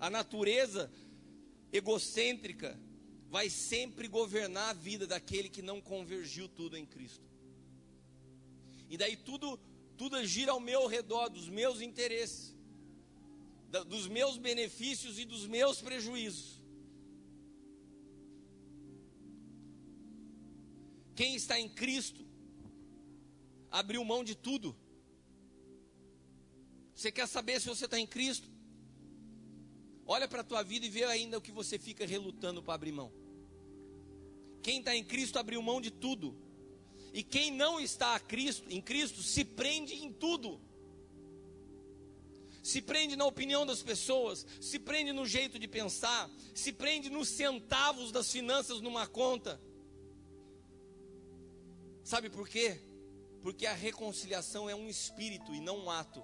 a natureza egocêntrica, vai sempre governar a vida daquele que não convergiu tudo em Cristo. E daí tudo, tudo gira ao meu redor, dos meus interesses, dos meus benefícios e dos meus prejuízos. Quem está em Cristo abriu mão de tudo você quer saber se você está em Cristo? Olha para a tua vida e vê ainda o que você fica relutando para abrir mão. Quem está em Cristo abriu mão de tudo. E quem não está a Cristo, em Cristo se prende em tudo. Se prende na opinião das pessoas, se prende no jeito de pensar, se prende nos centavos das finanças numa conta. Sabe por quê? Porque a reconciliação é um espírito e não um ato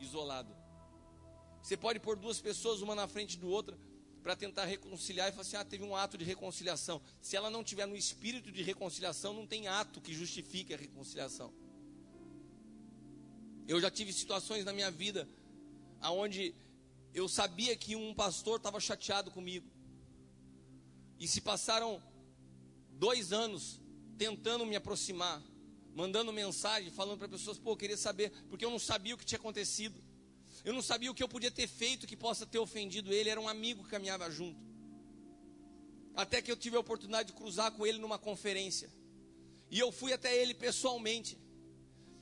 isolado. Você pode pôr duas pessoas, uma na frente do outra, para tentar reconciliar e falar assim: ah, teve um ato de reconciliação. Se ela não tiver no espírito de reconciliação, não tem ato que justifique a reconciliação. Eu já tive situações na minha vida onde eu sabia que um pastor estava chateado comigo. E se passaram dois anos tentando me aproximar, mandando mensagem, falando para pessoas, pô, eu queria saber, porque eu não sabia o que tinha acontecido. Eu não sabia o que eu podia ter feito que possa ter ofendido ele. Era um amigo que caminhava junto. Até que eu tive a oportunidade de cruzar com ele numa conferência. E eu fui até ele pessoalmente.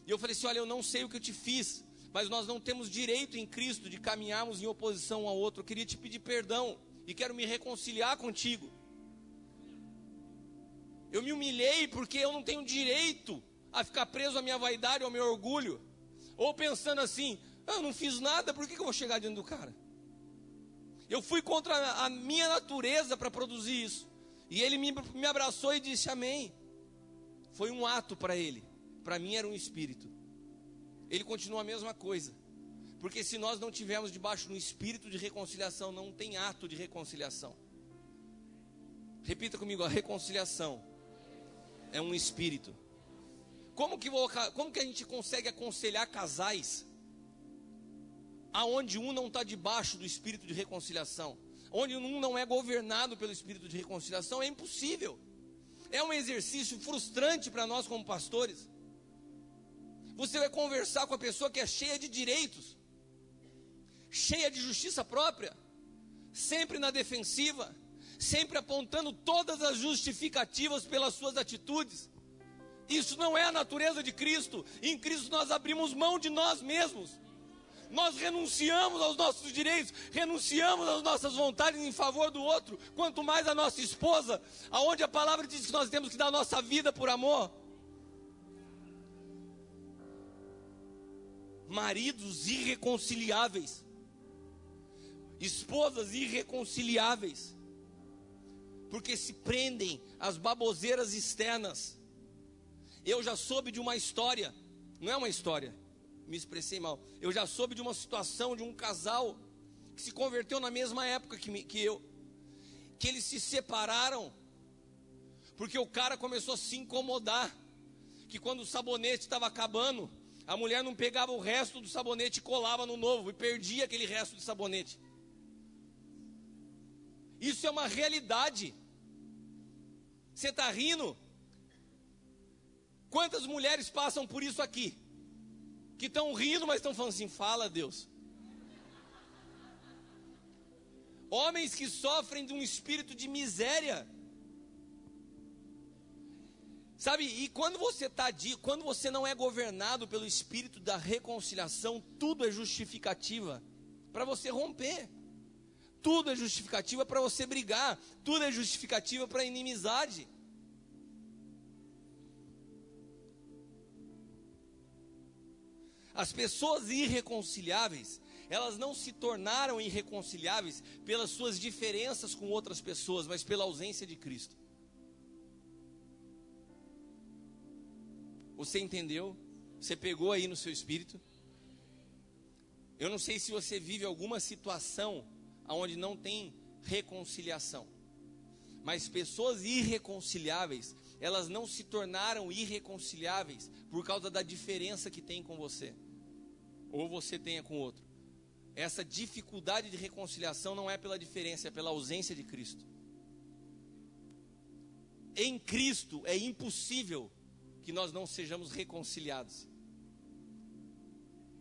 E eu falei assim: Olha, eu não sei o que eu te fiz, mas nós não temos direito em Cristo de caminharmos em oposição um ao outro. Eu queria te pedir perdão e quero me reconciliar contigo. Eu me humilhei porque eu não tenho direito a ficar preso à minha vaidade, ao meu orgulho. Ou pensando assim, ah, eu não fiz nada, por que, que eu vou chegar diante do cara? Eu fui contra a minha natureza para produzir isso. E ele me, me abraçou e disse amém. Foi um ato para ele. Para mim era um espírito. Ele continua a mesma coisa. Porque se nós não tivermos debaixo de um espírito de reconciliação, não tem ato de reconciliação. Repita comigo, a reconciliação é um espírito. Como que, como que a gente consegue aconselhar casais aonde um não está debaixo do espírito de reconciliação, onde um não é governado pelo espírito de reconciliação, é impossível. É um exercício frustrante para nós como pastores. Você vai conversar com a pessoa que é cheia de direitos, cheia de justiça própria, sempre na defensiva, sempre apontando todas as justificativas pelas suas atitudes. Isso não é a natureza de Cristo. Em Cristo nós abrimos mão de nós mesmos nós renunciamos aos nossos direitos, renunciamos às nossas vontades em favor do outro, quanto mais a nossa esposa, aonde a palavra diz que nós temos que dar a nossa vida por amor. Maridos irreconciliáveis, esposas irreconciliáveis, porque se prendem às baboseiras externas. Eu já soube de uma história, não é uma história, me expressei mal. Eu já soube de uma situação de um casal que se converteu na mesma época que, me, que eu, que eles se separaram porque o cara começou a se incomodar, que quando o sabonete estava acabando, a mulher não pegava o resto do sabonete e colava no novo e perdia aquele resto de sabonete. Isso é uma realidade. Você está rindo? Quantas mulheres passam por isso aqui? que estão rindo, mas estão falando assim: fala, Deus. Homens que sofrem de um espírito de miséria. Sabe, e quando você tá de, quando você não é governado pelo espírito da reconciliação, tudo é justificativa para você romper. Tudo é justificativa para você brigar, tudo é justificativa para inimizade. As pessoas irreconciliáveis, elas não se tornaram irreconciliáveis pelas suas diferenças com outras pessoas, mas pela ausência de Cristo. Você entendeu? Você pegou aí no seu espírito? Eu não sei se você vive alguma situação onde não tem reconciliação. Mas pessoas irreconciliáveis, elas não se tornaram irreconciliáveis por causa da diferença que tem com você, ou você tenha com outro. Essa dificuldade de reconciliação não é pela diferença, é pela ausência de Cristo. Em Cristo é impossível que nós não sejamos reconciliados.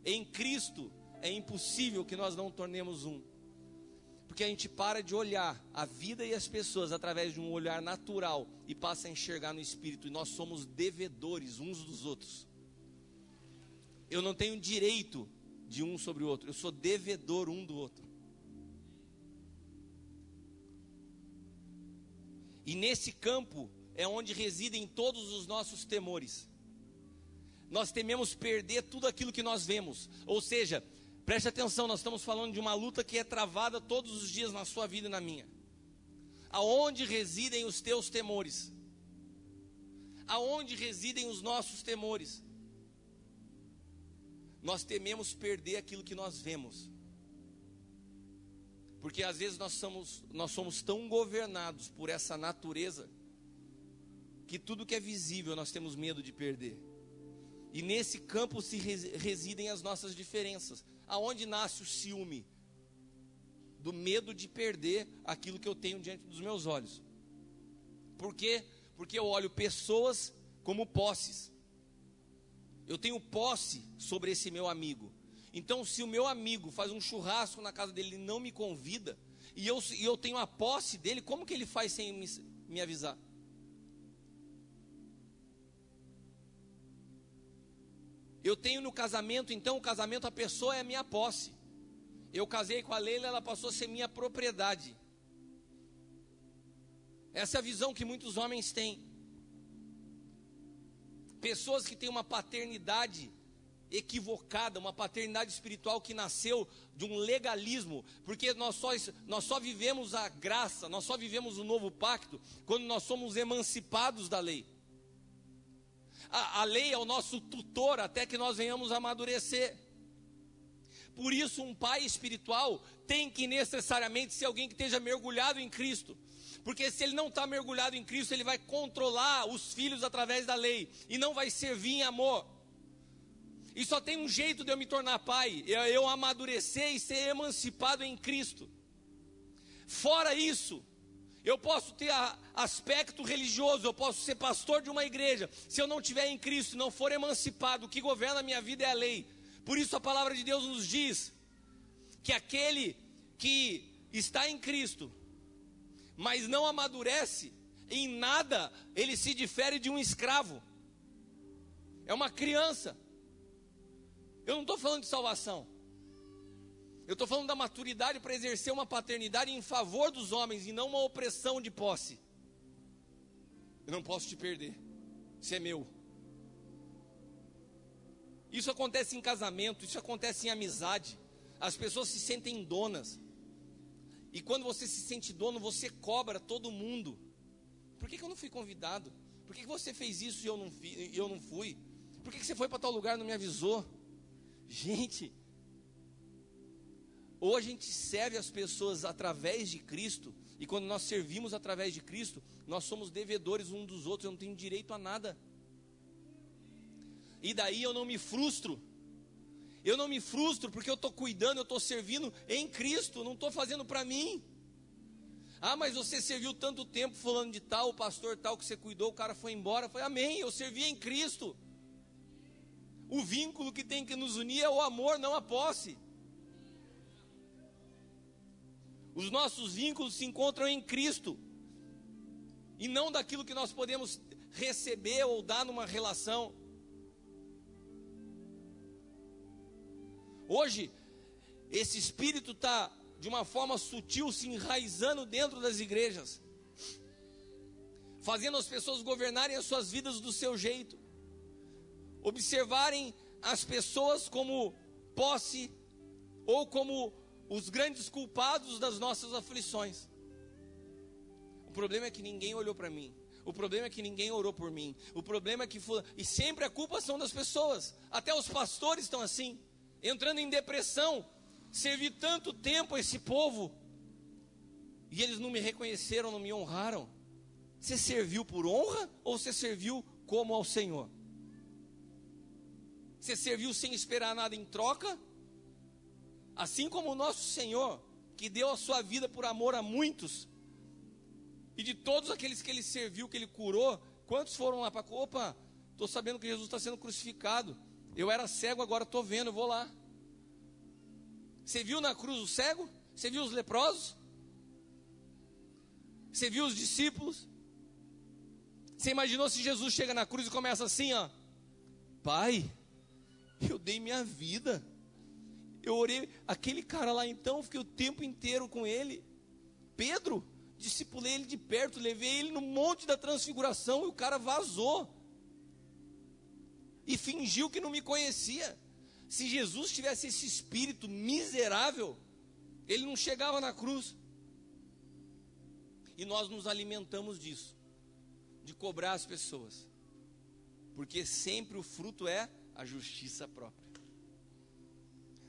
Em Cristo é impossível que nós não tornemos um. Porque a gente para de olhar a vida e as pessoas através de um olhar natural e passa a enxergar no espírito, e nós somos devedores uns dos outros. Eu não tenho direito de um sobre o outro, eu sou devedor um do outro. E nesse campo é onde residem todos os nossos temores. Nós tememos perder tudo aquilo que nós vemos. Ou seja, preste atenção, nós estamos falando de uma luta que é travada todos os dias na sua vida e na minha. Aonde residem os teus temores? Aonde residem os nossos temores? Nós tememos perder aquilo que nós vemos. Porque às vezes nós somos, nós somos tão governados por essa natureza que tudo que é visível nós temos medo de perder. E nesse campo se residem as nossas diferenças. Aonde nasce o ciúme? Do medo de perder aquilo que eu tenho diante dos meus olhos. Por quê? Porque eu olho pessoas como posses. Eu tenho posse sobre esse meu amigo. Então, se o meu amigo faz um churrasco na casa dele e não me convida, e eu, e eu tenho a posse dele, como que ele faz sem me, me avisar? Eu tenho no casamento, então o casamento, a pessoa é a minha posse. Eu casei com a Leila, ela passou a ser minha propriedade. Essa é a visão que muitos homens têm. Pessoas que têm uma paternidade equivocada, uma paternidade espiritual que nasceu de um legalismo, porque nós só, nós só vivemos a graça, nós só vivemos o novo pacto quando nós somos emancipados da lei. A, a lei é o nosso tutor até que nós venhamos a amadurecer. Por isso, um pai espiritual tem que necessariamente ser alguém que esteja mergulhado em Cristo. Porque se ele não está mergulhado em Cristo, ele vai controlar os filhos através da lei e não vai servir em amor. E só tem um jeito de eu me tornar pai, é eu amadurecer e ser emancipado em Cristo. Fora isso, eu posso ter aspecto religioso, eu posso ser pastor de uma igreja. Se eu não tiver em Cristo, não for emancipado, o que governa a minha vida é a lei. Por isso a palavra de Deus nos diz que aquele que está em Cristo, mas não amadurece, em nada ele se difere de um escravo. É uma criança. Eu não estou falando de salvação. Eu estou falando da maturidade para exercer uma paternidade em favor dos homens e não uma opressão de posse. Eu não posso te perder. Você é meu. Isso acontece em casamento, isso acontece em amizade. As pessoas se sentem donas. E quando você se sente dono, você cobra todo mundo. Por que, que eu não fui convidado? Por que, que você fez isso e eu não, fi, eu não fui? Por que, que você foi para tal lugar e não me avisou? Gente, ou a gente serve as pessoas através de Cristo, e quando nós servimos através de Cristo, nós somos devedores uns dos outros, eu não tenho direito a nada. E daí eu não me frustro. Eu não me frustro porque eu estou cuidando, eu estou servindo em Cristo, não estou fazendo para mim. Ah, mas você serviu tanto tempo falando de tal, o pastor tal que você cuidou, o cara foi embora. Foi amém, eu servi em Cristo. O vínculo que tem que nos unir é o amor, não a posse. Os nossos vínculos se encontram em Cristo e não daquilo que nós podemos receber ou dar numa relação. Hoje, esse espírito está de uma forma sutil se enraizando dentro das igrejas, fazendo as pessoas governarem as suas vidas do seu jeito observarem as pessoas como posse ou como os grandes culpados das nossas aflições. O problema é que ninguém olhou para mim. O problema é que ninguém orou por mim. O problema é que e sempre a culpa são das pessoas. Até os pastores estão assim, entrando em depressão. Servi tanto tempo a esse povo e eles não me reconheceram, não me honraram. Você serviu por honra ou você serviu como ao Senhor? Você serviu sem esperar nada em troca? Assim como o nosso Senhor, que deu a sua vida por amor a muitos, e de todos aqueles que ele serviu, que ele curou, quantos foram lá para. Opa, estou sabendo que Jesus está sendo crucificado. Eu era cego, agora estou vendo, vou lá. Você viu na cruz o cego? Você viu os leprosos? Você viu os discípulos? Você imaginou se Jesus chega na cruz e começa assim, ó. Pai, eu dei minha vida. Eu orei, aquele cara lá então, fiquei o tempo inteiro com ele. Pedro, discipulei ele de perto, levei ele no monte da transfiguração e o cara vazou. E fingiu que não me conhecia. Se Jesus tivesse esse espírito miserável, ele não chegava na cruz. E nós nos alimentamos disso, de cobrar as pessoas. Porque sempre o fruto é a justiça própria.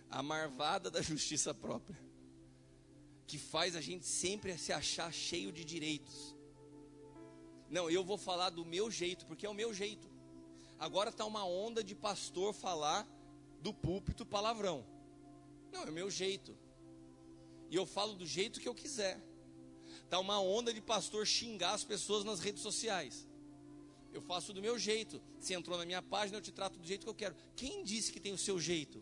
A marvada da justiça própria. Que faz a gente sempre se achar cheio de direitos. Não, eu vou falar do meu jeito, porque é o meu jeito. Agora está uma onda de pastor falar do púlpito palavrão. Não, é o meu jeito. E eu falo do jeito que eu quiser. Está uma onda de pastor xingar as pessoas nas redes sociais. Eu faço do meu jeito. Se entrou na minha página, eu te trato do jeito que eu quero. Quem disse que tem o seu jeito?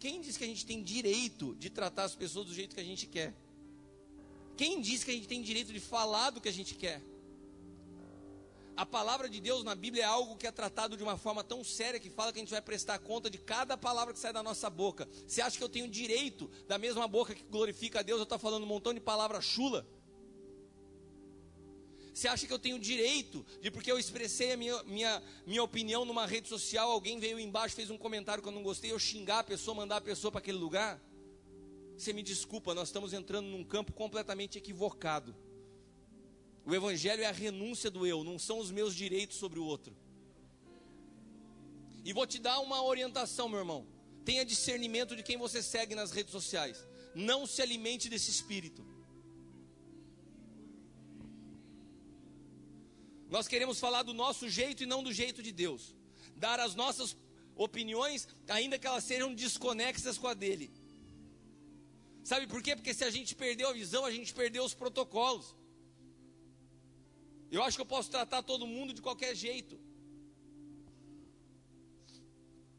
Quem disse que a gente tem direito de tratar as pessoas do jeito que a gente quer? Quem disse que a gente tem direito de falar do que a gente quer? A palavra de Deus na Bíblia é algo que é tratado de uma forma tão séria que fala que a gente vai prestar conta de cada palavra que sai da nossa boca. Você acha que eu tenho direito, da mesma boca que glorifica a Deus, eu estou falando um montão de palavras chula? Você acha que eu tenho direito de porque eu expressei a minha, minha, minha opinião numa rede social, alguém veio embaixo, fez um comentário que eu não gostei, eu xingar a pessoa, mandar a pessoa para aquele lugar? Você me desculpa, nós estamos entrando num campo completamente equivocado. O evangelho é a renúncia do eu, não são os meus direitos sobre o outro. E vou te dar uma orientação, meu irmão. Tenha discernimento de quem você segue nas redes sociais. Não se alimente desse espírito. Nós queremos falar do nosso jeito e não do jeito de Deus. Dar as nossas opiniões, ainda que elas sejam desconexas com a dele. Sabe por quê? Porque se a gente perdeu a visão, a gente perdeu os protocolos. Eu acho que eu posso tratar todo mundo de qualquer jeito.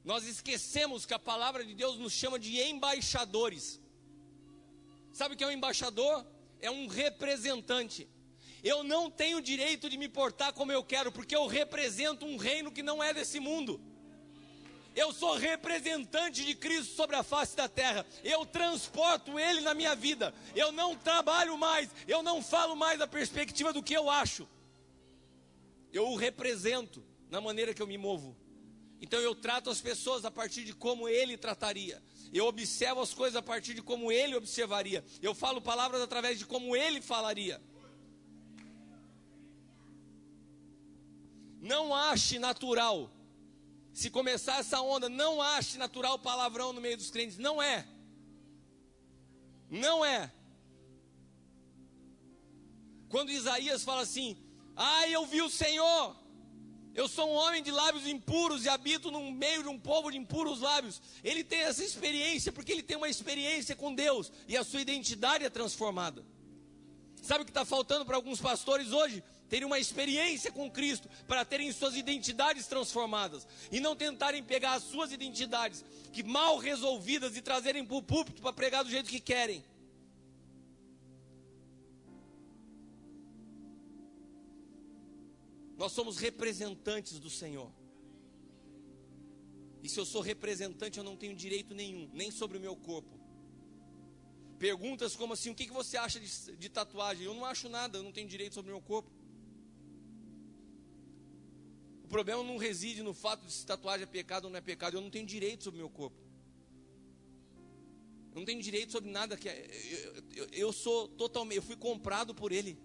Nós esquecemos que a palavra de Deus nos chama de embaixadores. Sabe o que é um embaixador? É um representante. Eu não tenho direito de me portar como eu quero, porque eu represento um reino que não é desse mundo. Eu sou representante de Cristo sobre a face da terra. Eu transporto Ele na minha vida. Eu não trabalho mais. Eu não falo mais da perspectiva do que eu acho. Eu o represento na maneira que eu me movo. Então eu trato as pessoas a partir de como Ele trataria. Eu observo as coisas a partir de como Ele observaria. Eu falo palavras através de como Ele falaria. Não ache natural. Se começar essa onda, não ache natural palavrão no meio dos crentes. Não é. Não é. Quando Isaías fala assim: Ah, eu vi o Senhor. Eu sou um homem de lábios impuros e habito no meio de um povo de impuros lábios. Ele tem essa experiência porque ele tem uma experiência com Deus e a sua identidade é transformada. Sabe o que está faltando para alguns pastores hoje? terem uma experiência com Cristo, para terem suas identidades transformadas e não tentarem pegar as suas identidades que mal resolvidas e trazerem para o púlpito para pregar do jeito que querem. Nós somos representantes do Senhor. E se eu sou representante, eu não tenho direito nenhum, nem sobre o meu corpo. Perguntas como assim: o que, você acha de, de tatuagem? Eu não acho nada, eu não tenho direito sobre o meu corpo problema não reside no fato de se tatuagem é pecado ou não é pecado. Eu não tenho direito sobre o meu corpo. Eu não tenho direito sobre nada que é. Eu, eu, eu sou totalmente. Eu fui comprado por ele.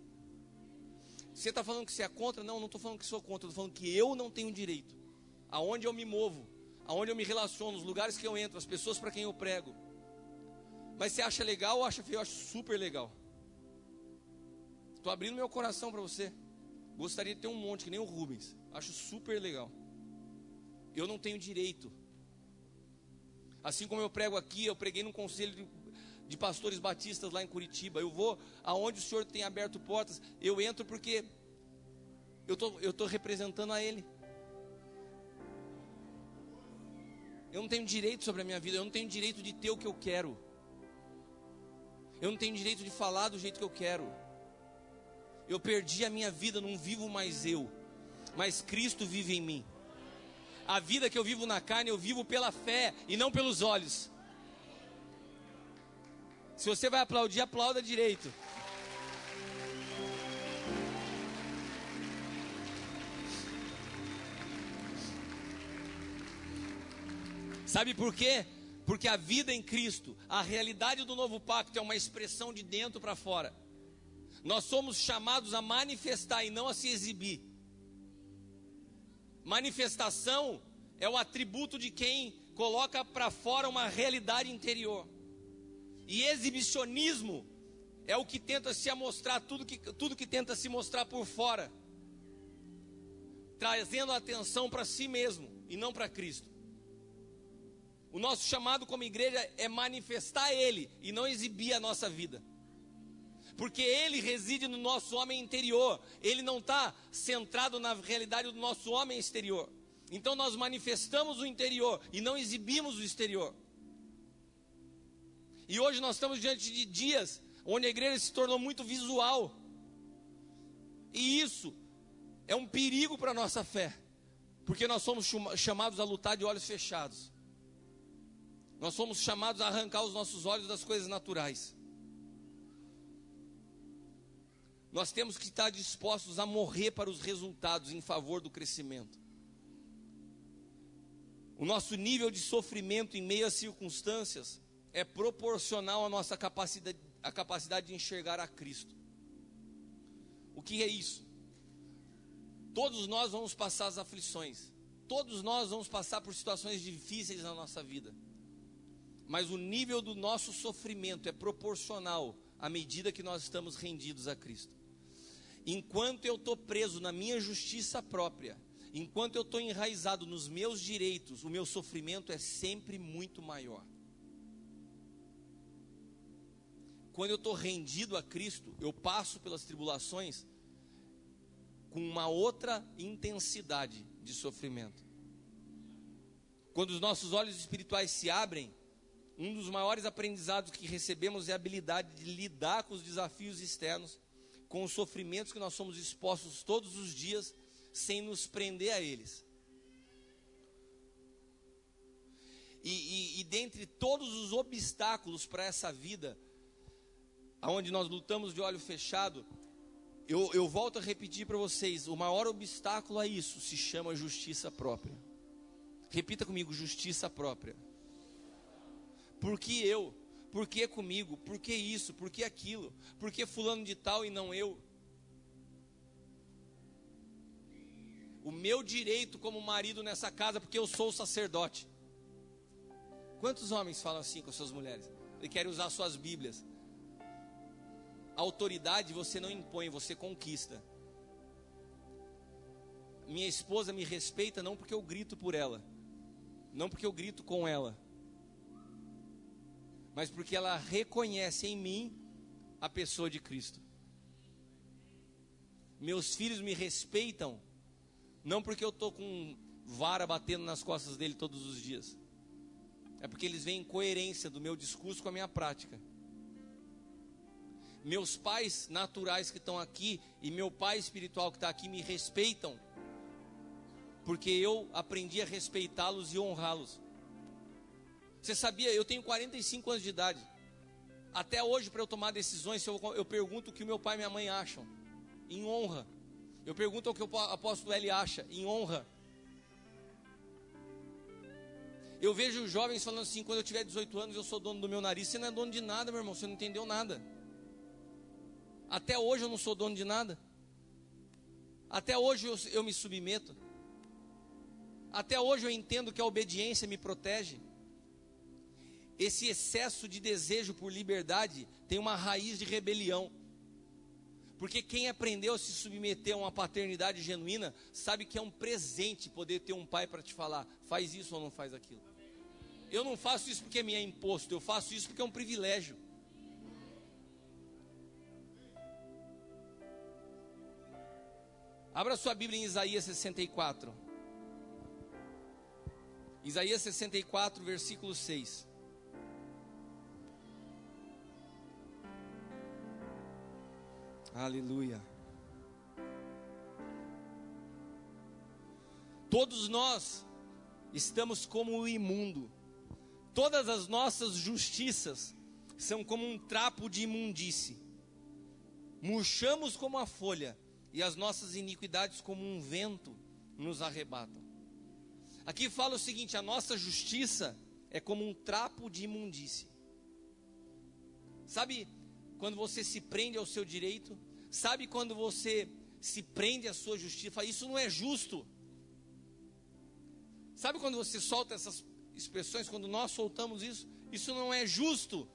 Você está falando que você é contra? Não, não estou falando que sou contra. Estou falando que eu não tenho direito. Aonde eu me movo, aonde eu me relaciono, os lugares que eu entro, as pessoas para quem eu prego. Mas você acha legal ou acha feio? Eu acho super legal. Estou abrindo meu coração para você. Gostaria de ter um monte, que nem o Rubens. Acho super legal. Eu não tenho direito. Assim como eu prego aqui, eu preguei num conselho de, de pastores batistas lá em Curitiba. Eu vou aonde o Senhor tem aberto portas, eu entro porque eu tô, estou tô representando a Ele. Eu não tenho direito sobre a minha vida, eu não tenho direito de ter o que eu quero. Eu não tenho direito de falar do jeito que eu quero. Eu perdi a minha vida, não vivo mais eu mas Cristo vive em mim. A vida que eu vivo na carne, eu vivo pela fé e não pelos olhos. Se você vai aplaudir, aplauda direito. Sabe por quê? Porque a vida em Cristo, a realidade do novo pacto é uma expressão de dentro para fora. Nós somos chamados a manifestar e não a se exibir. Manifestação é o atributo de quem coloca para fora uma realidade interior. E exibicionismo é o que tenta se mostrar tudo que, tudo que tenta se mostrar por fora, trazendo a atenção para si mesmo e não para Cristo. O nosso chamado como igreja é manifestar Ele e não exibir a nossa vida. Porque Ele reside no nosso homem interior, Ele não está centrado na realidade do nosso homem exterior. Então nós manifestamos o interior e não exibimos o exterior. E hoje nós estamos diante de dias onde a igreja se tornou muito visual. E isso é um perigo para a nossa fé, porque nós somos chamados a lutar de olhos fechados. Nós somos chamados a arrancar os nossos olhos das coisas naturais. Nós temos que estar dispostos a morrer para os resultados em favor do crescimento. O nosso nível de sofrimento em meio às circunstâncias é proporcional à nossa capacidade, à capacidade de enxergar a Cristo. O que é isso? Todos nós vamos passar as aflições, todos nós vamos passar por situações difíceis na nossa vida, mas o nível do nosso sofrimento é proporcional à medida que nós estamos rendidos a Cristo. Enquanto eu estou preso na minha justiça própria, enquanto eu estou enraizado nos meus direitos, o meu sofrimento é sempre muito maior. Quando eu estou rendido a Cristo, eu passo pelas tribulações com uma outra intensidade de sofrimento. Quando os nossos olhos espirituais se abrem, um dos maiores aprendizados que recebemos é a habilidade de lidar com os desafios externos, com os sofrimentos que nós somos expostos todos os dias, sem nos prender a eles. E, e, e dentre todos os obstáculos para essa vida, onde nós lutamos de olho fechado, eu, eu volto a repetir para vocês: o maior obstáculo a isso se chama justiça própria. Repita comigo: justiça própria. Por que eu? Por que comigo? Por que isso? Por que aquilo? Por que fulano de tal e não eu? O meu direito como marido nessa casa, porque eu sou sacerdote. Quantos homens falam assim com suas mulheres? E querem usar suas Bíblias autoridade você não impõe, você conquista. Minha esposa me respeita não porque eu grito por ela, não porque eu grito com ela, mas porque ela reconhece em mim a pessoa de Cristo. Meus filhos me respeitam não porque eu estou com vara batendo nas costas dele todos os dias, é porque eles veem coerência do meu discurso com a minha prática meus pais naturais que estão aqui e meu pai espiritual que está aqui me respeitam, porque eu aprendi a respeitá-los e honrá-los. Você sabia, eu tenho 45 anos de idade. Até hoje, para eu tomar decisões, eu, eu pergunto o que meu pai e minha mãe acham, em honra. Eu pergunto o que o apóstolo L acha, em honra. Eu vejo jovens falando assim: quando eu tiver 18 anos, eu sou dono do meu nariz. Você não é dono de nada, meu irmão, você não entendeu nada. Até hoje eu não sou dono de nada. Até hoje eu, eu me submeto. Até hoje eu entendo que a obediência me protege. Esse excesso de desejo por liberdade tem uma raiz de rebelião. Porque quem aprendeu a se submeter a uma paternidade genuína sabe que é um presente poder ter um pai para te falar: faz isso ou não faz aquilo. Eu não faço isso porque me é imposto, eu faço isso porque é um privilégio. Abra sua Bíblia em Isaías 64. Isaías 64, versículo 6. Aleluia. Todos nós estamos como o imundo. Todas as nossas justiças são como um trapo de imundície. Murchamos como a folha e as nossas iniquidades, como um vento, nos arrebatam. Aqui fala o seguinte: a nossa justiça é como um trapo de imundície. Sabe quando você se prende ao seu direito? Sabe quando você se prende à sua justiça? Isso não é justo. Sabe quando você solta essas expressões, quando nós soltamos isso? Isso não é justo.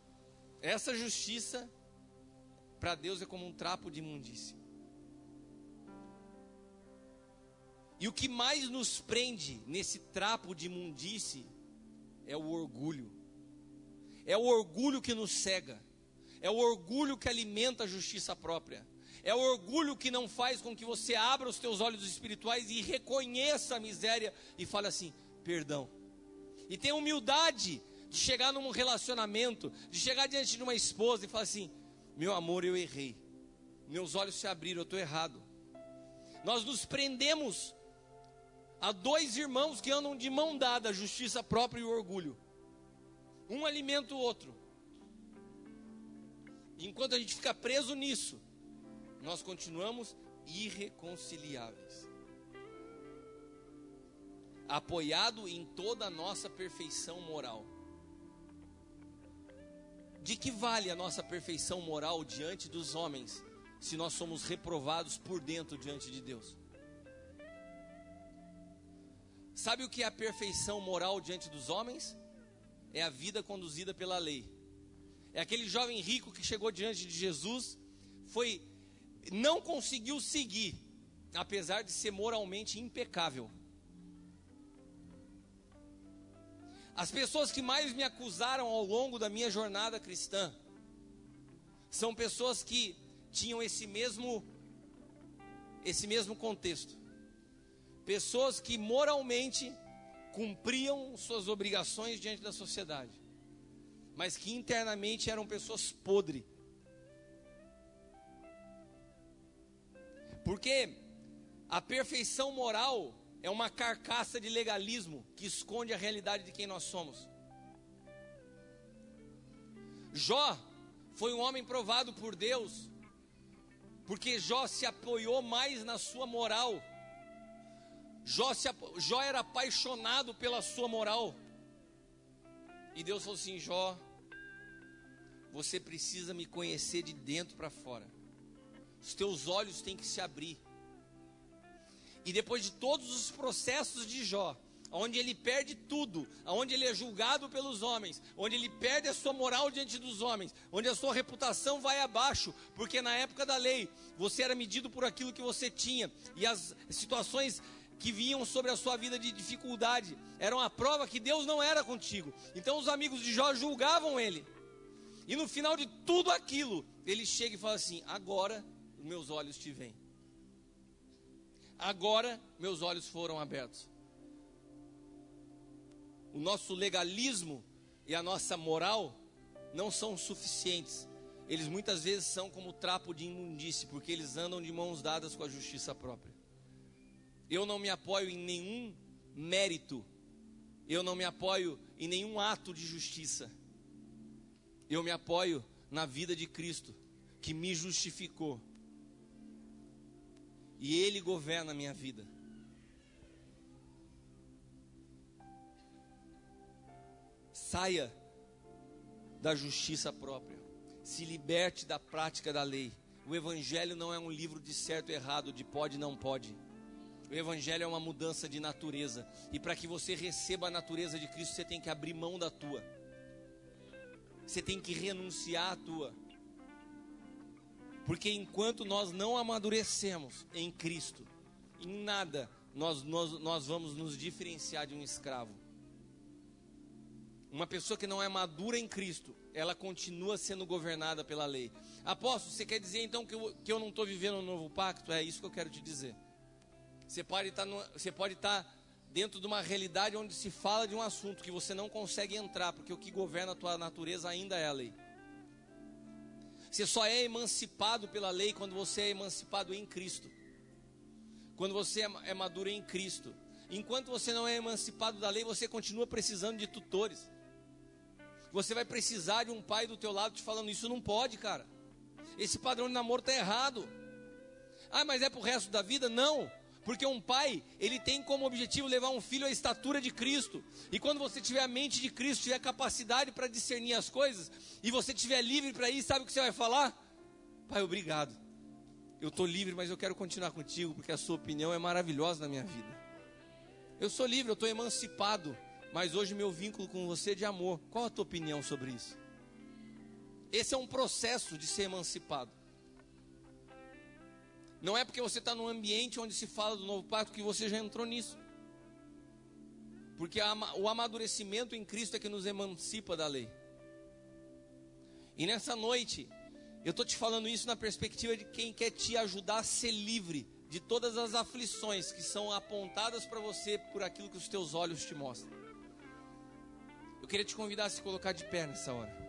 Essa justiça, para Deus, é como um trapo de imundície. E o que mais nos prende nesse trapo de imundície é o orgulho. É o orgulho que nos cega. É o orgulho que alimenta a justiça própria. É o orgulho que não faz com que você abra os teus olhos espirituais e reconheça a miséria e fale assim: perdão. E tenha humildade de chegar num relacionamento, de chegar diante de uma esposa e falar assim: meu amor, eu errei. Meus olhos se abriram, eu estou errado. Nós nos prendemos Há dois irmãos que andam de mão dada, a justiça própria e o orgulho. Um alimenta o outro. enquanto a gente fica preso nisso, nós continuamos irreconciliáveis. Apoiado em toda a nossa perfeição moral. De que vale a nossa perfeição moral diante dos homens, se nós somos reprovados por dentro diante de Deus? Sabe o que é a perfeição moral diante dos homens? É a vida conduzida pela lei. É aquele jovem rico que chegou diante de Jesus, foi não conseguiu seguir, apesar de ser moralmente impecável. As pessoas que mais me acusaram ao longo da minha jornada cristã são pessoas que tinham esse mesmo esse mesmo contexto. Pessoas que moralmente cumpriam suas obrigações diante da sociedade, mas que internamente eram pessoas podres. Porque a perfeição moral é uma carcaça de legalismo que esconde a realidade de quem nós somos. Jó foi um homem provado por Deus, porque Jó se apoiou mais na sua moral Jó, se, Jó era apaixonado pela sua moral. E Deus falou assim: Jó, você precisa me conhecer de dentro para fora. Os teus olhos têm que se abrir. E depois de todos os processos de Jó, onde ele perde tudo, onde ele é julgado pelos homens, onde ele perde a sua moral diante dos homens, onde a sua reputação vai abaixo, porque na época da lei você era medido por aquilo que você tinha, e as situações que vinham sobre a sua vida de dificuldade, eram a prova que Deus não era contigo. Então os amigos de Jó julgavam ele. E no final de tudo aquilo, ele chega e fala assim: Agora meus olhos te veem. Agora meus olhos foram abertos. O nosso legalismo e a nossa moral não são suficientes. Eles muitas vezes são como trapo de imundície, porque eles andam de mãos dadas com a justiça própria. Eu não me apoio em nenhum mérito. Eu não me apoio em nenhum ato de justiça. Eu me apoio na vida de Cristo, que me justificou. E Ele governa a minha vida. Saia da justiça própria. Se liberte da prática da lei. O Evangelho não é um livro de certo e errado, de pode e não pode. O Evangelho é uma mudança de natureza. E para que você receba a natureza de Cristo, você tem que abrir mão da tua. Você tem que renunciar à tua. Porque enquanto nós não amadurecemos em Cristo, em nada nós, nós, nós vamos nos diferenciar de um escravo. Uma pessoa que não é madura em Cristo, ela continua sendo governada pela lei. Apóstolo, você quer dizer então que eu, que eu não estou vivendo um novo pacto? É isso que eu quero te dizer. Você pode estar, no, você pode estar dentro de uma realidade onde se fala de um assunto que você não consegue entrar, porque o que governa a tua natureza ainda é a lei. Você só é emancipado pela lei quando você é emancipado em Cristo. Quando você é, é maduro em Cristo. Enquanto você não é emancipado da lei, você continua precisando de tutores. Você vai precisar de um pai do teu lado te falando isso não pode, cara. Esse padrão de namoro está errado. Ah, mas é para o resto da vida? Não. Porque um pai, ele tem como objetivo levar um filho à estatura de Cristo. E quando você tiver a mente de Cristo, tiver capacidade para discernir as coisas, e você estiver livre para ir, sabe o que você vai falar? Pai, obrigado. Eu estou livre, mas eu quero continuar contigo, porque a sua opinião é maravilhosa na minha vida. Eu sou livre, eu estou emancipado, mas hoje meu vínculo com você é de amor. Qual a tua opinião sobre isso? Esse é um processo de ser emancipado. Não é porque você está num ambiente onde se fala do novo pacto que você já entrou nisso. Porque o amadurecimento em Cristo é que nos emancipa da lei. E nessa noite, eu estou te falando isso na perspectiva de quem quer te ajudar a ser livre de todas as aflições que são apontadas para você por aquilo que os teus olhos te mostram. Eu queria te convidar a se colocar de pé nessa hora.